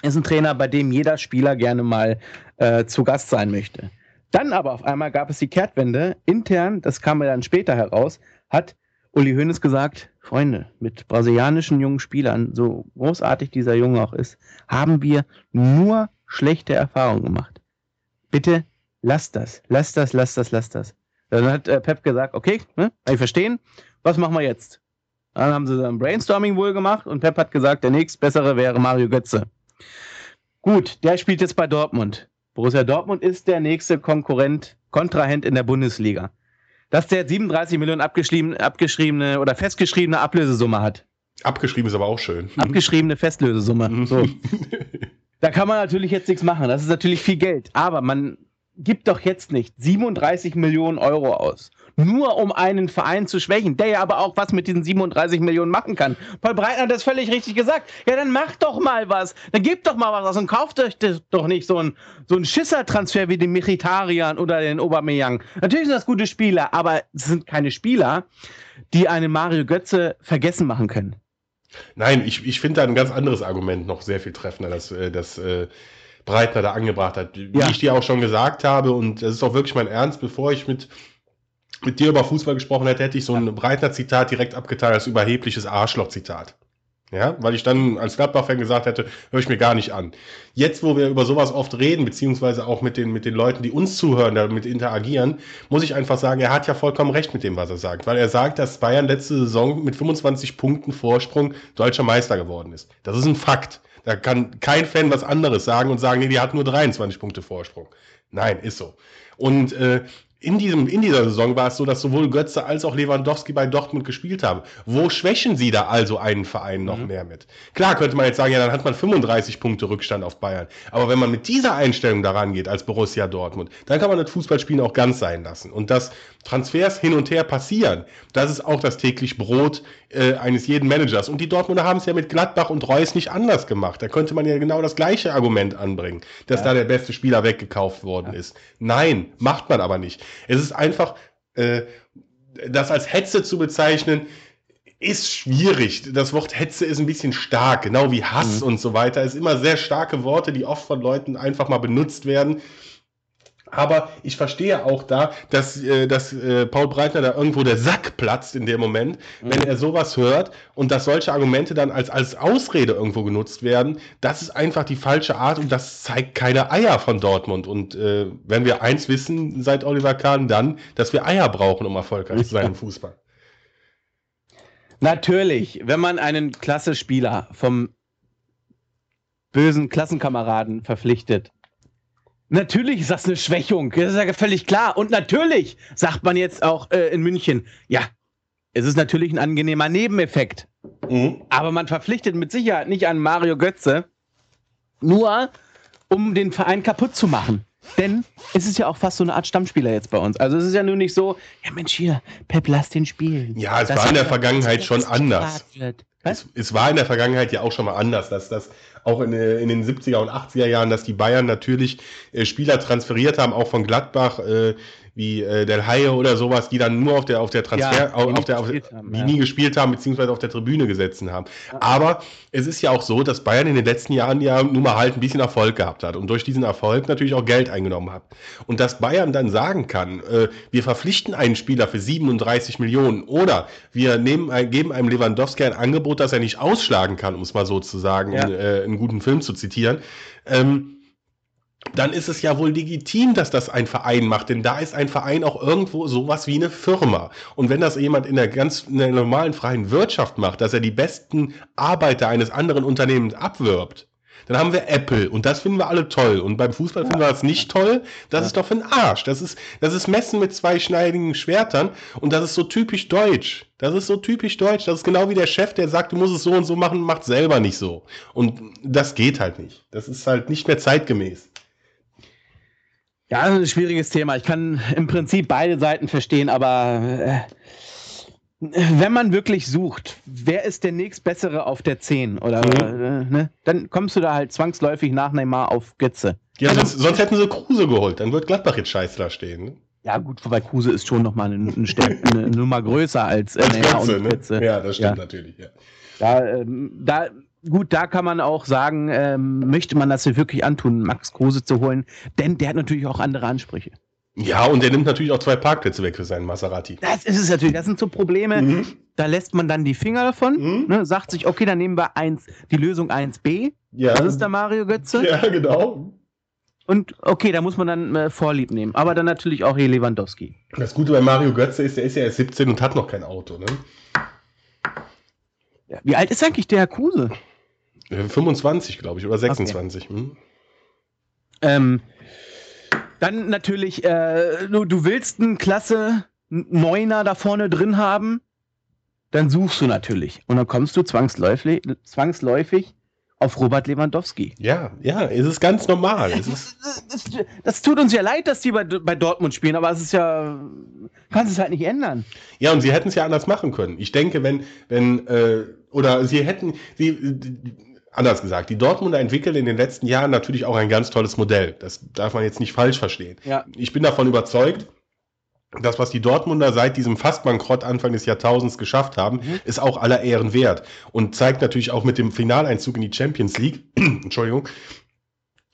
ist ein Trainer, bei dem jeder Spieler gerne mal äh, zu Gast sein möchte. Dann aber auf einmal gab es die Kehrtwende. Intern, das kam ja dann später heraus, hat Uli Hoeneß gesagt, Freunde, mit brasilianischen jungen Spielern, so großartig dieser Junge auch ist, haben wir nur schlechte Erfahrungen gemacht. Bitte lass das, lass das, lass das, lass das. Dann hat äh, Pep gesagt, okay, ne, ich verstehen, was machen wir jetzt? Dann haben sie ein Brainstorming wohl gemacht und Pep hat gesagt, der nächstbessere wäre Mario Götze. Gut, der spielt jetzt bei Dortmund. Borussia Dortmund ist der nächste Konkurrent, Kontrahent in der Bundesliga. Dass der 37 Millionen abgeschriebene, abgeschriebene oder festgeschriebene Ablösesumme hat. Abgeschrieben ist aber auch schön. Abgeschriebene Festlösesumme. So. da kann man natürlich jetzt nichts machen. Das ist natürlich viel Geld. Aber man gibt doch jetzt nicht 37 Millionen Euro aus, nur um einen Verein zu schwächen, der ja aber auch was mit diesen 37 Millionen machen kann. Paul Breitner hat das völlig richtig gesagt. Ja, dann macht doch mal was. Dann gebt doch mal was aus und kauft euch doch nicht so ein, so ein Schissertransfer wie den Michitarian oder den Aubameyang. Natürlich sind das gute Spieler, aber es sind keine Spieler, die einen Mario Götze vergessen machen können. Nein, ich, ich finde da ein ganz anderes Argument noch sehr viel treffender, dass, äh, dass äh, Breitner da angebracht hat. Wie ja. ich dir auch schon gesagt habe, und das ist auch wirklich mein Ernst, bevor ich mit, mit dir über Fußball gesprochen hätte, hätte ich so ein Breitner-Zitat direkt abgetan als überhebliches Arschloch-Zitat. Ja, weil ich dann als Gladbach-Fan gesagt hätte, höre ich mir gar nicht an. Jetzt, wo wir über sowas oft reden, beziehungsweise auch mit den, mit den Leuten, die uns zuhören, damit interagieren, muss ich einfach sagen, er hat ja vollkommen recht mit dem, was er sagt. Weil er sagt, dass Bayern letzte Saison mit 25 Punkten Vorsprung deutscher Meister geworden ist. Das ist ein Fakt. Da kann kein Fan was anderes sagen und sagen, nee, die hat nur 23 Punkte Vorsprung. Nein, ist so. Und äh, in, diesem, in dieser Saison war es so, dass sowohl Götze als auch Lewandowski bei Dortmund gespielt haben. Wo schwächen sie da also einen Verein noch mhm. mehr mit? Klar könnte man jetzt sagen, ja, dann hat man 35 Punkte Rückstand auf Bayern. Aber wenn man mit dieser Einstellung daran geht als Borussia Dortmund, dann kann man das Fußballspielen auch ganz sein lassen. Und dass Transfers hin und her passieren, das ist auch das täglich Brot äh, eines jeden Managers. Und die Dortmunder haben es ja mit Gladbach und Reus nicht anders gemacht. Da könnte man ja genau das gleiche Argument anbringen, dass ja. da der beste Spieler weggekauft worden ja. ist. Nein, macht man aber nicht. Es ist einfach, äh, das als Hetze zu bezeichnen, ist schwierig. Das Wort Hetze ist ein bisschen stark, genau wie Hass mhm. und so weiter. Es ist immer sehr starke Worte, die oft von Leuten einfach mal benutzt werden. Aber ich verstehe auch da, dass, äh, dass äh, Paul Breitner da irgendwo der Sack platzt in dem Moment, mhm. wenn er sowas hört und dass solche Argumente dann als, als Ausrede irgendwo genutzt werden. Das ist einfach die falsche Art und das zeigt keine Eier von Dortmund. Und äh, wenn wir eins wissen seit Oliver Kahn, dann, dass wir Eier brauchen, um erfolgreich zu sein im Fußball. Natürlich, wenn man einen Klasse-Spieler vom bösen Klassenkameraden verpflichtet, Natürlich ist das eine Schwächung, das ist ja völlig klar. Und natürlich sagt man jetzt auch äh, in München, ja, es ist natürlich ein angenehmer Nebeneffekt. Mhm. Aber man verpflichtet mit Sicherheit nicht an Mario Götze, nur um den Verein kaputt zu machen. Denn es ist ja auch fast so eine Art Stammspieler jetzt bei uns. Also es ist ja nur nicht so, ja Mensch, hier, Pep, lass den spielen. Ja, es das war in der Vergangenheit schon anders. Es, es, war in der Vergangenheit ja auch schon mal anders, dass das auch in, äh, in den 70er und 80er Jahren, dass die Bayern natürlich äh, Spieler transferiert haben, auch von Gladbach. Äh, wie äh, Del Haie oder sowas, die dann nur auf der, auf der Transfer, Ja, auf, die auf der, auf, nie gespielt haben, die ja. nie gespielt haben, beziehungsweise auf der Tribüne gesessen haben. Aber es ist ja auch so, dass Bayern in den letzten Jahren ja nun mal halt ein bisschen Erfolg gehabt hat und durch diesen Erfolg natürlich auch Geld eingenommen hat. Und dass Bayern dann sagen kann, äh, wir verpflichten einen Spieler für 37 Millionen oder wir nehmen, ein- geben einem Lewandowski ein Angebot, das er nicht ausschlagen kann, um es mal so zu sagen, Ja. um äh, einen guten Film zu zitieren. Ähm, dann ist es ja wohl legitim, dass das ein Verein macht, denn da ist ein Verein auch irgendwo sowas wie eine Firma. Und wenn das jemand in der ganz in der normalen freien Wirtschaft macht, dass er die besten Arbeiter eines anderen Unternehmens abwirbt, dann haben wir Apple und das finden wir alle toll. Und beim Fußball finden wir das nicht toll. Das Ja. ist doch für ein Arsch. Das ist, das ist Messen mit zweischneidigen Schwertern und das ist so typisch deutsch. Das ist so typisch deutsch. Das ist genau wie der Chef, der sagt, du musst es so und so machen, macht selber nicht so. Und das geht halt nicht. Das ist halt nicht mehr zeitgemäß. Ja, das ist ein schwieriges Thema. Ich kann im Prinzip beide Seiten verstehen, aber äh, wenn man wirklich sucht, wer ist der nächstbessere auf der 10? Oder äh, ne? dann kommst du da halt zwangsläufig nach Neymar auf Götze. Ja, sonst, sonst hätten sie Kruse geholt. Dann wird Gladbach jetzt scheiße da stehen. Ne? Ja, gut, wobei Kruse ist schon nochmal eine, eine, eine Nummer größer als äh, Neymar Götze, und ne? Götze. Ja, das stimmt Ja. natürlich. Ja. Da, ähm, da, gut, da kann man auch sagen, ähm, möchte man das sich wirklich antun, Max Kruse zu holen, denn der hat natürlich auch andere Ansprüche. ja, und der nimmt natürlich auch zwei Parkplätze weg für seinen Maserati. Das ist es natürlich, das sind so Probleme, Mhm. da lässt man dann die Finger davon, Mhm. ne, sagt sich, okay, dann nehmen wir eins, die Lösung 1b, Ja. das ist der Mario Götze, Ja, genau. und okay, da muss man dann äh, Vorlieb nehmen, aber dann natürlich auch hier Lewandowski. Das Gute bei Mario Götze ist, der ist ja erst 17 und hat noch kein Auto. Ne? Wie alt ist eigentlich der Herr Kruse? Äh, 25, glaube ich, oder 26. Hm? Ähm, dann natürlich, äh, du, du willst einen klasse Neuner da vorne drin haben, dann suchst du natürlich. Und dann kommst du zwangsläufig, zwangsläufig auf Robert Lewandowski. Ja, ja, es ist ganz normal. Es ist, Das, das, das tut uns ja leid, dass die bei, bei Dortmund spielen, aber es ist ja, kannst es halt nicht ändern. ja, und sie hätten es ja anders machen können. Ich denke, wenn, wenn, äh, oder sie hätten, sie, anders gesagt, die Dortmunder entwickeln in den letzten Jahren natürlich auch ein ganz tolles Modell. Das darf man jetzt nicht falsch verstehen. Ja. Ich bin davon überzeugt, das, was die Dortmunder seit diesem Fastbankrott Anfang des Jahrtausends geschafft haben, Mhm. ist auch aller Ehren wert und zeigt natürlich auch mit dem Finaleinzug in die Champions League, Entschuldigung,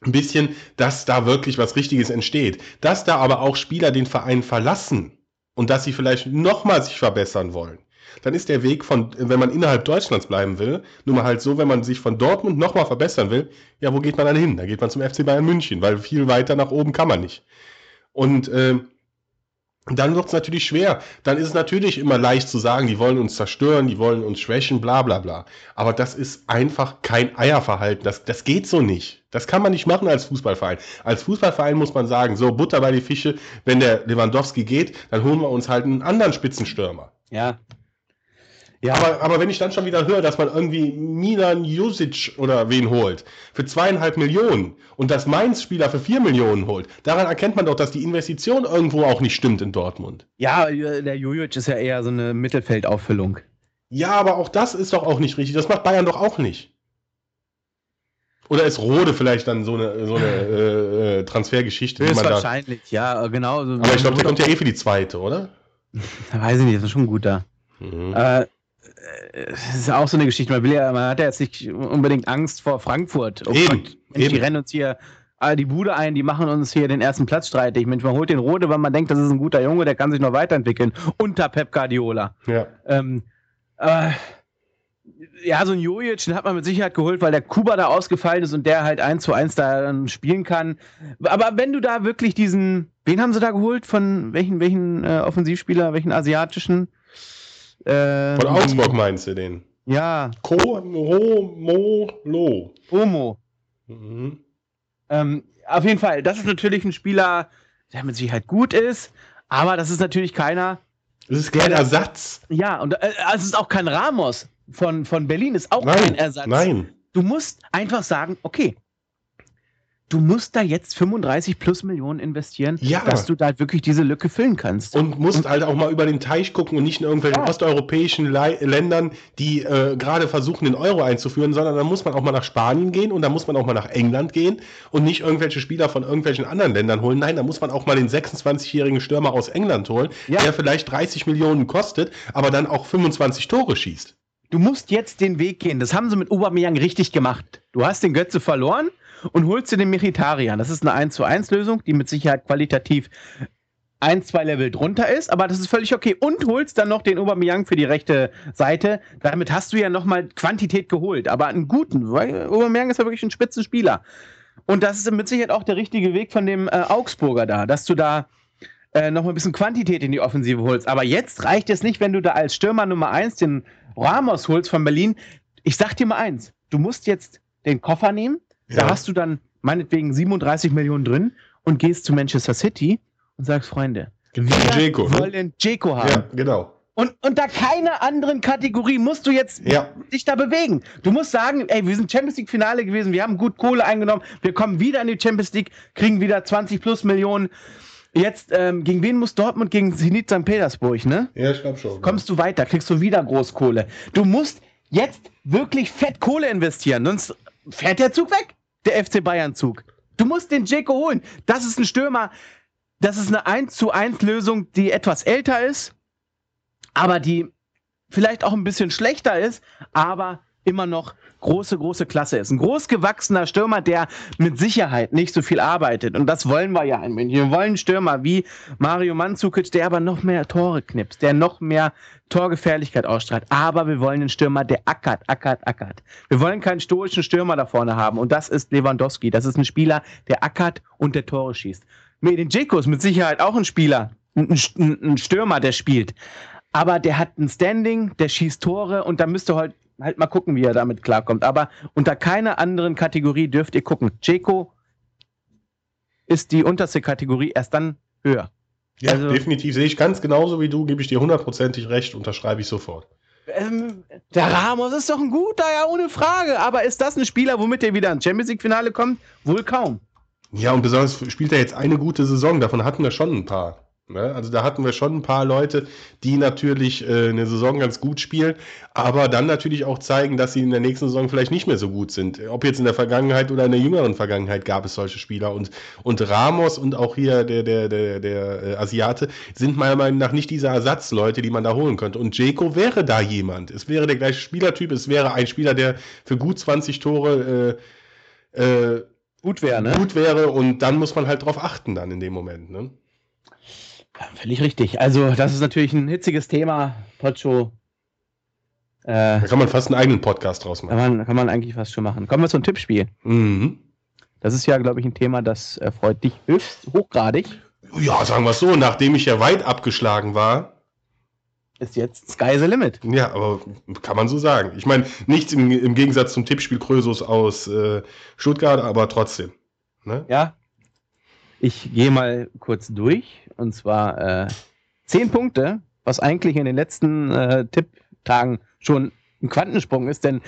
ein bisschen, dass da wirklich was Richtiges entsteht. Dass da aber auch Spieler den Verein verlassen und dass sie vielleicht nochmal sich verbessern wollen. Dann ist der Weg von, wenn man innerhalb Deutschlands bleiben will, nun mal halt so, wenn man sich von Dortmund nochmal verbessern will, ja, wo geht man dann hin? Da geht man zum FC Bayern München, weil viel weiter nach oben kann man nicht. Und ähm, dann wird es natürlich schwer. Dann ist es natürlich immer leicht zu sagen, die wollen uns zerstören, die wollen uns schwächen, bla bla bla. Aber das ist einfach kein Eierverhalten. Das, das geht so nicht. Das kann man nicht machen als Fußballverein. Als Fußballverein muss man sagen, so Butter bei die Fische, wenn der Lewandowski geht, dann holen wir uns halt einen anderen Spitzenstürmer. Ja. Ja, Aber, aber wenn ich dann schon wieder höre, dass man irgendwie Milan Jusic oder wen holt für zweieinhalb Millionen und dass Mainz-Spieler für vier Millionen holt, daran erkennt man doch, dass die Investition irgendwo auch nicht stimmt in Dortmund. ja, der Jujuc ist ja eher so eine Mittelfeldauffüllung. Ja, aber auch das ist doch auch nicht richtig. Das macht Bayern doch auch nicht. Oder ist Rode vielleicht dann so eine, so eine äh, Transfergeschichte, die man da. Ja, genau. so- Aber ich glaube, der kommt ja eh für die zweite, oder? Weiß ich nicht, das ist schon gut da. Mhm. Äh, es ist auch so eine Geschichte. Man, will ja, man hat ja jetzt nicht unbedingt Angst vor Frankfurt. Oh Eben, Mensch, die eben. rennen uns hier äh, die Bude ein, die machen uns hier den ersten Platz streitig. Mensch, man holt den Rode, weil man denkt, das ist ein guter Junge, der kann sich noch weiterentwickeln. Unter Pep Guardiola. Ja. Ähm, äh, ja, so ein Jojic, den hat man mit Sicherheit geholt, weil der Kuba da ausgefallen ist und der halt eins zu eins da dann spielen kann. Aber wenn du da wirklich diesen, wen haben sie da geholt? Von welchen, welchen äh, Offensivspieler, welchen asiatischen? Ähm, Von Augsburg meinst du den? Ja, Ko, Ro, Mo, Lo. Omo. Mhm. Ähm, auf jeden Fall, das ist natürlich ein Spieler, der mit Sicherheit gut ist, aber das ist natürlich keiner, Das ist kein Ersatz. ja, und äh, also es ist auch kein Ramos von, von Berlin, ist auch kein Nein, Ersatz. nein. Du musst einfach sagen, okay, du musst da jetzt 35 plus Millionen investieren, Ja. dass du da wirklich diese Lücke füllen kannst. Und musst halt auch mal über den Teich gucken und nicht in irgendwelchen Ja. osteuropäischen Lei- Ländern, die äh, gerade versuchen, den Euro einzuführen, sondern da muss man auch mal nach Spanien gehen und da muss man auch mal nach England gehen und nicht irgendwelche Spieler von irgendwelchen anderen Ländern holen. Nein, da muss man auch mal den 26-jährigen Stürmer aus England holen, Ja. der vielleicht 30 Millionen kostet, aber dann auch 25 Tore schießt. Du musst jetzt den Weg gehen. Das haben sie mit Aubameyang richtig gemacht. Du hast den Götze verloren und holst dir den Mkhitaryan. Das ist eine 1 zu 1 Lösung, die mit Sicherheit qualitativ ein, zwei Level drunter ist, aber das ist völlig okay. Und holst dann noch den Aubameyang für die rechte Seite. Damit hast du ja nochmal Quantität geholt, aber einen guten, weil Aubameyang ist ja wirklich ein Spitzenspieler. Und das ist mit Sicherheit auch der richtige Weg von dem äh, Augsburger da, dass du da äh, noch mal ein bisschen Quantität in die Offensive holst. Aber jetzt reicht es nicht, wenn du da als Stürmer Nummer 1 den Ramos holst von Berlin. Ich sag dir mal eins, du musst jetzt den Koffer nehmen, da hast du dann meinetwegen 37 Millionen drin und gehst zu Manchester City und sagst, Freunde, wir Dzeko, ne? wollen Jeko haben. Ja, genau. Und unter keiner anderen Kategorie musst du jetzt Ja. dich da bewegen. Du musst sagen, ey, wir sind Champions League Finale gewesen, wir haben gut Kohle eingenommen, wir kommen wieder in die Champions League, kriegen wieder 20 plus Millionen. Jetzt, ähm, gegen wen muss Dortmund? Gegen Zenit St. Petersburg, ne? Ja, ich glaube schon. Kommst du weiter, kriegst du wieder Großkohle. Du musst jetzt wirklich fett Kohle investieren, sonst fährt der Zug weg, der FC Bayern Zug. Du musst den Jeko holen. Das ist ein Stürmer, das ist eine 1 zu 1 Lösung, die etwas älter ist, aber die vielleicht auch ein bisschen schlechter ist, aber immer noch große, große Klasse ist. Ein großgewachsener Stürmer, der mit Sicherheit nicht so viel arbeitet. Und das wollen wir ja in München. Wir wollen Stürmer wie Mario Mandzukic, der aber noch mehr Tore knipst, der noch mehr Torgefährlichkeit ausstrahlt. Aber wir wollen einen Stürmer, der ackert, ackert, ackert. Wir wollen keinen stoischen Stürmer da vorne haben. Und das ist Lewandowski. Das ist ein Spieler, der ackert und der Tore schießt. Medin Dzeko ist mit Sicherheit auch ein Spieler, ein, ein, Stürmer, der spielt. Aber der hat ein Standing, der schießt Tore und da müsst ihr halt, mal gucken, wie er damit klarkommt. Aber unter keiner anderen Kategorie dürft ihr gucken. Dzeko ist die unterste Kategorie, erst dann höher. Ja, Also- definitiv sehe ich ganz genauso wie du, gebe ich dir hundertprozentig recht, unterschreibe ich sofort. Ähm, der Ramos ist doch ein guter, ja, ohne Frage. Aber ist das ein Spieler, womit er wieder ins Champions League-Finale kommt? Wohl kaum. Ja, und besonders spielt er jetzt eine gute Saison, davon hatten wir schon ein paar. Ne? Also da hatten wir schon ein paar Leute, die natürlich äh, eine Saison ganz gut spielen, aber dann natürlich auch zeigen, dass sie in der nächsten Saison vielleicht nicht mehr so gut sind. Ob jetzt in der Vergangenheit oder in der jüngeren Vergangenheit gab es solche Spieler. Und, und Ramos und auch hier der, der, der, der äh, Asiate sind meiner Meinung nach nicht diese Ersatzleute, die man da holen könnte. Und Jeko wäre da jemand. Es wäre der gleiche Spielertyp, es wäre ein Spieler, der für gut 20 Tore äh, äh, Gut wäre, ne? gut wäre und dann muss man halt drauf achten dann in dem Moment. Ne? Völlig richtig. Also, das ist natürlich ein hitziges Thema. Pocho. Äh, Da kann man fast einen eigenen Podcast draus kann, machen. man, kann man eigentlich fast schon machen. Kommen wir zum Tippspiel. Mhm. Das ist ja, glaube ich, ein Thema, das freut dich höchst hochgradig. Ja, sagen wir es so, nachdem ich ja weit abgeschlagen war, Ist jetzt Sky the Limit. ja, aber kann man so sagen. Ich meine, nichts im, im Gegensatz zum Tippspiel Krösus aus äh, Stuttgart, aber trotzdem. Ne? Ja. Ich gehe mal kurz durch. Und zwar äh, zehn Punkte, was eigentlich in den letzten äh, Tipptagen schon ein Quantensprung ist, denn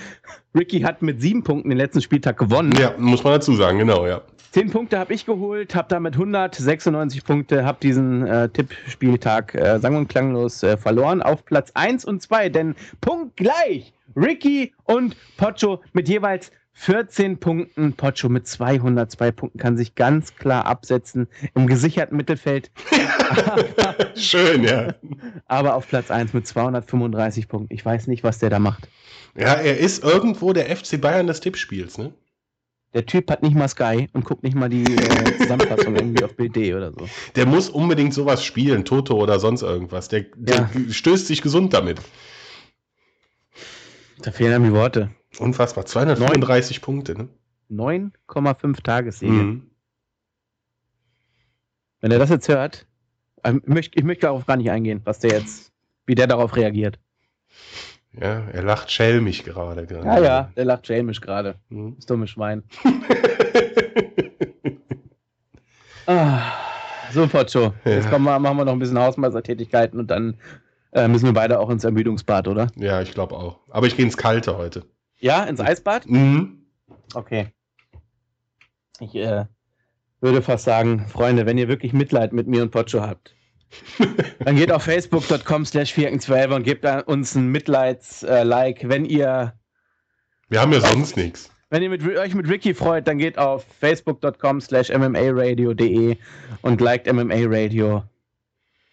Ricky hat mit sieben Punkten den letzten Spieltag gewonnen. Ja, muss man dazu sagen, genau, ja. Zehn Punkte habe ich geholt, habe damit 196 Punkte, habe diesen äh, Tippspieltag äh, sang- und klanglos äh, verloren auf Platz 1 und 2, denn punktgleich Ricky und Pocho mit jeweils 14 Punkten. Pocho mit 202 Punkten kann sich ganz klar absetzen im gesicherten Mittelfeld, Schön, ja. aber auf Platz 1 mit 235 Punkten. Ich weiß nicht, was der da macht. Ja, er ist irgendwo der FC Bayern des Tippspiels, ne? Der Typ hat nicht mal Sky und guckt nicht mal die äh, Zusammenfassung irgendwie auf BD oder so. Der muss unbedingt sowas spielen, Toto oder sonst irgendwas. Der, der stößt sich gesund damit. Da fehlen einem die Worte. Unfassbar. 235 Punkte, ne? 9,5 Tagessiege. Mhm. Wenn er das jetzt hört, ähm, ich möchte, ich möchte darauf gar nicht eingehen, was der jetzt, wie der darauf reagiert. Ja, er lacht schelmig gerade. gerade. Ja, ja, der lacht schelmisch gerade. Mhm. Das dumme Schwein. Ah, so, Pocho. Jetzt Ja. kommen wir, machen wir noch ein bisschen Hausmeistertätigkeiten und dann äh, müssen wir beide auch ins Ermüdungsbad, oder? ja, ich glaube auch. Aber ich gehe ins Kalte heute. Ja, ins Eisbad? Mhm. Okay. Ich äh, würde fast sagen, Freunde, wenn ihr wirklich Mitleid mit mir und Pocho habt, dann geht auf facebook.com slash 412 und gebt uns ein Mitleids-Like. wenn ihr. Wir haben ja sonst nichts. Wenn ihr mit, euch mit Ricky freut, dann geht auf facebook.com slash mmaradio.de und liked MMA Radio.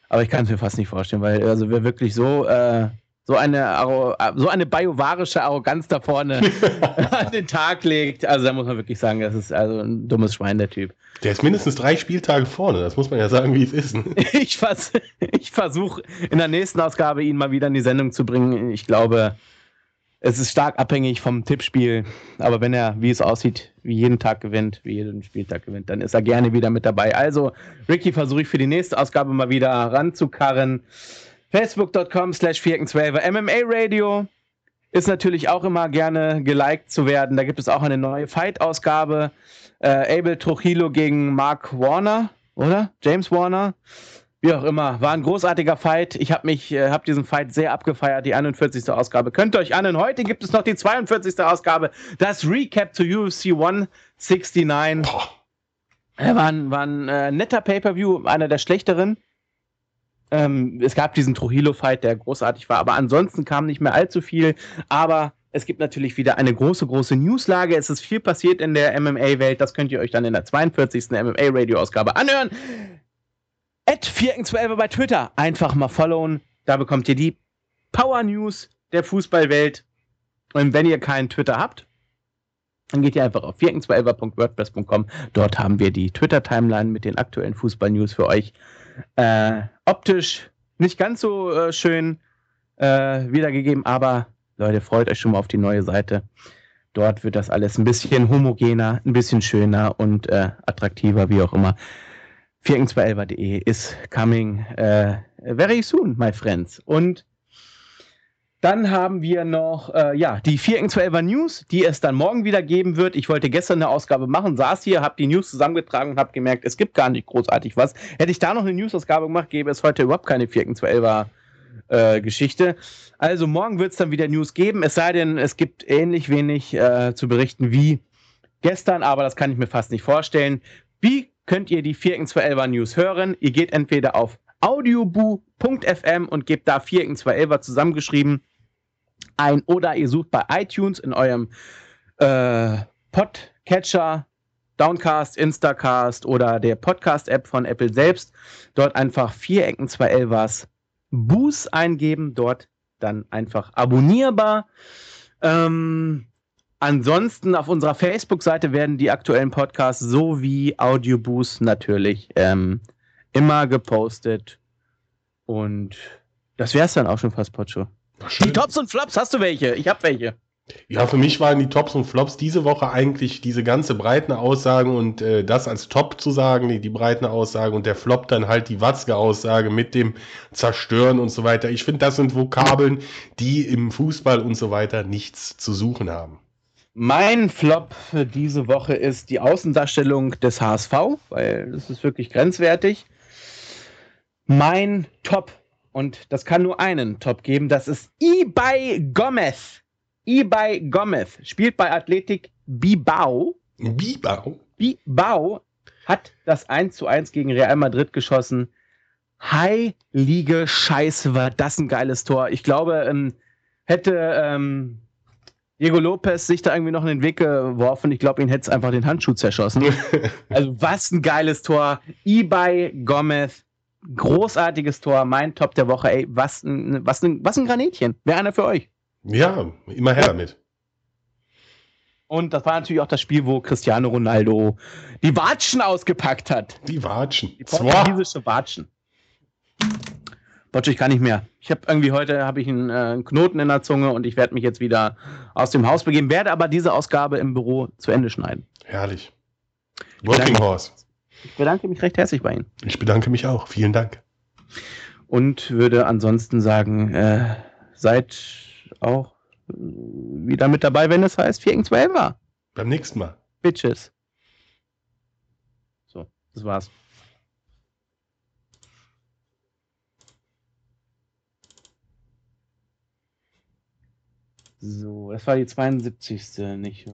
Aber ich kann es mir fast nicht vorstellen, weil also wir wirklich so äh, so eine, so eine biovarische Arroganz da vorne an den Tag legt. Also da muss man wirklich sagen, das ist also ein dummes Schwein, der Typ. Der ist mindestens drei Spieltage vorne, das muss man ja sagen, wie es ist. ich, vers ich versuche in der nächsten Ausgabe ihn mal wieder in die Sendung zu bringen. Ich glaube, es ist stark abhängig vom Tippspiel. Aber wenn er, wie es aussieht, wie jeden Tag gewinnt, wie jeden Spieltag gewinnt, dann ist er gerne wieder mit dabei. Also, Ricky versuche ich für die nächste Ausgabe mal wieder ranzukarren. Facebook.com slash 412 MMA Radio ist natürlich auch immer gerne geliked zu werden. Da gibt es auch eine neue Fight-Ausgabe. Äh, Abel Trujillo gegen Mark Warner, oder? James Warner. Wie auch immer, war ein großartiger Fight. Ich habe mich, äh, habe diesen Fight sehr abgefeiert. Die 41. Ausgabe könnt ihr euch an. Und heute gibt es noch die 42. Ausgabe, das Recap zu UFC 169. Boah. War ein, war ein äh, netter Pay-per-View, einer der schlechteren. Ähm, es gab diesen Trujillo-Fight, der großartig war, aber ansonsten kam nicht mehr allzu viel. Aber es gibt natürlich wieder eine große, große Newslage. Es ist viel passiert in der MMA-Welt. Das könnt ihr euch dann in der 42. MMA-Radio-Ausgabe anhören. At 412 bei Twitter. Einfach mal followen. Da bekommt ihr die Power News der Fußballwelt. Und wenn ihr keinen Twitter habt, dann geht ihr einfach auf 412.wordpress.com. Dort haben wir die Twitter-Timeline mit den aktuellen Fußball-News für euch. Äh, optisch nicht ganz so äh, schön äh, wiedergegeben, aber Leute, freut euch schon mal auf die neue Seite. Dort wird das alles ein bisschen homogener, ein bisschen schöner und äh, attraktiver, wie auch immer. 4x2elber.de is coming uh, very soon, my friends. Und dann haben wir noch äh, ja, die 4x12er News, die es dann morgen wieder geben wird. Ich wollte gestern eine Ausgabe machen, saß hier, habe die News zusammengetragen und habe gemerkt, es gibt gar nicht großartig was. Hätte ich da noch eine News-Ausgabe gemacht, gäbe es heute überhaupt keine 4x12er äh, Geschichte. Also morgen wird es dann wieder News geben, es sei denn, es gibt ähnlich wenig äh, zu berichten wie gestern, aber das kann ich mir fast nicht vorstellen. Wie könnt ihr die 4x12er News hören? Ihr geht entweder auf audioboo.fm und gebt da 4x12er zusammengeschrieben ein oder ihr sucht bei iTunes in eurem äh, Podcatcher, Downcast, Instacast oder der Podcast-App von Apple selbst. Dort einfach vier Ecken, zwei Elvas Boost eingeben, dort dann einfach abonnierbar. Ähm, ansonsten auf unserer Facebook-Seite werden die aktuellen Podcasts sowie Audioboost natürlich ähm, immer gepostet. Und das wäre es dann auch schon fast, Pocho. Die Tops und Flops, hast du welche? Ich habe welche. Ja, für mich waren die Tops und Flops diese Woche eigentlich diese ganze breiten Aussagen und äh, das als Top zu sagen, die, die breiten Aussagen und der Flop dann halt die Watzke-Aussage mit dem Zerstören und so weiter. Ich finde, das sind Vokabeln, die im Fußball und so weiter nichts zu suchen haben. Mein Flop für diese Woche ist die Außendarstellung des HSV, weil das ist wirklich grenzwertig. Mein Top und das kann nur einen Top geben. Das ist Ibai Gomez. Ibai Gomez spielt bei Athletik Bibau. Bibau? Bibau hat das 1 zu 1 gegen Real Madrid geschossen. Heilige Scheiße, war das ein geiles Tor. Ich glaube, ähm, hätte ähm, Diego Lopez sich da irgendwie noch in den Weg geworfen. Ich glaube, ihn hätte es einfach den Handschuh zerschossen. also, was ein geiles Tor. Ibai Gomez großartiges Tor, mein Top der Woche. Ey, was ein, was ein, was ein Granitchen. Wäre einer für euch. Ja, immer her ja. damit. Und das war natürlich auch das Spiel, wo Cristiano Ronaldo die Watschen ausgepackt hat. Die Watschen. Die portugiesische Watschen. Botsch, ich kann nicht mehr. Ich habe irgendwie heute habe ich einen, äh, einen, Knoten in der Zunge und ich werde mich jetzt wieder aus dem Haus begeben, werde aber diese Ausgabe im Büro zu Ende schneiden. Herrlich. Working Horse. Ich bedanke mich recht herzlich bei Ihnen. Ich bedanke mich auch. Vielen Dank. Und würde ansonsten sagen, äh, seid auch wieder mit dabei, wenn es heißt 4 gegen 12 war. Beim nächsten Mal. Bitches. So, das war's. So, das war die 72. nicht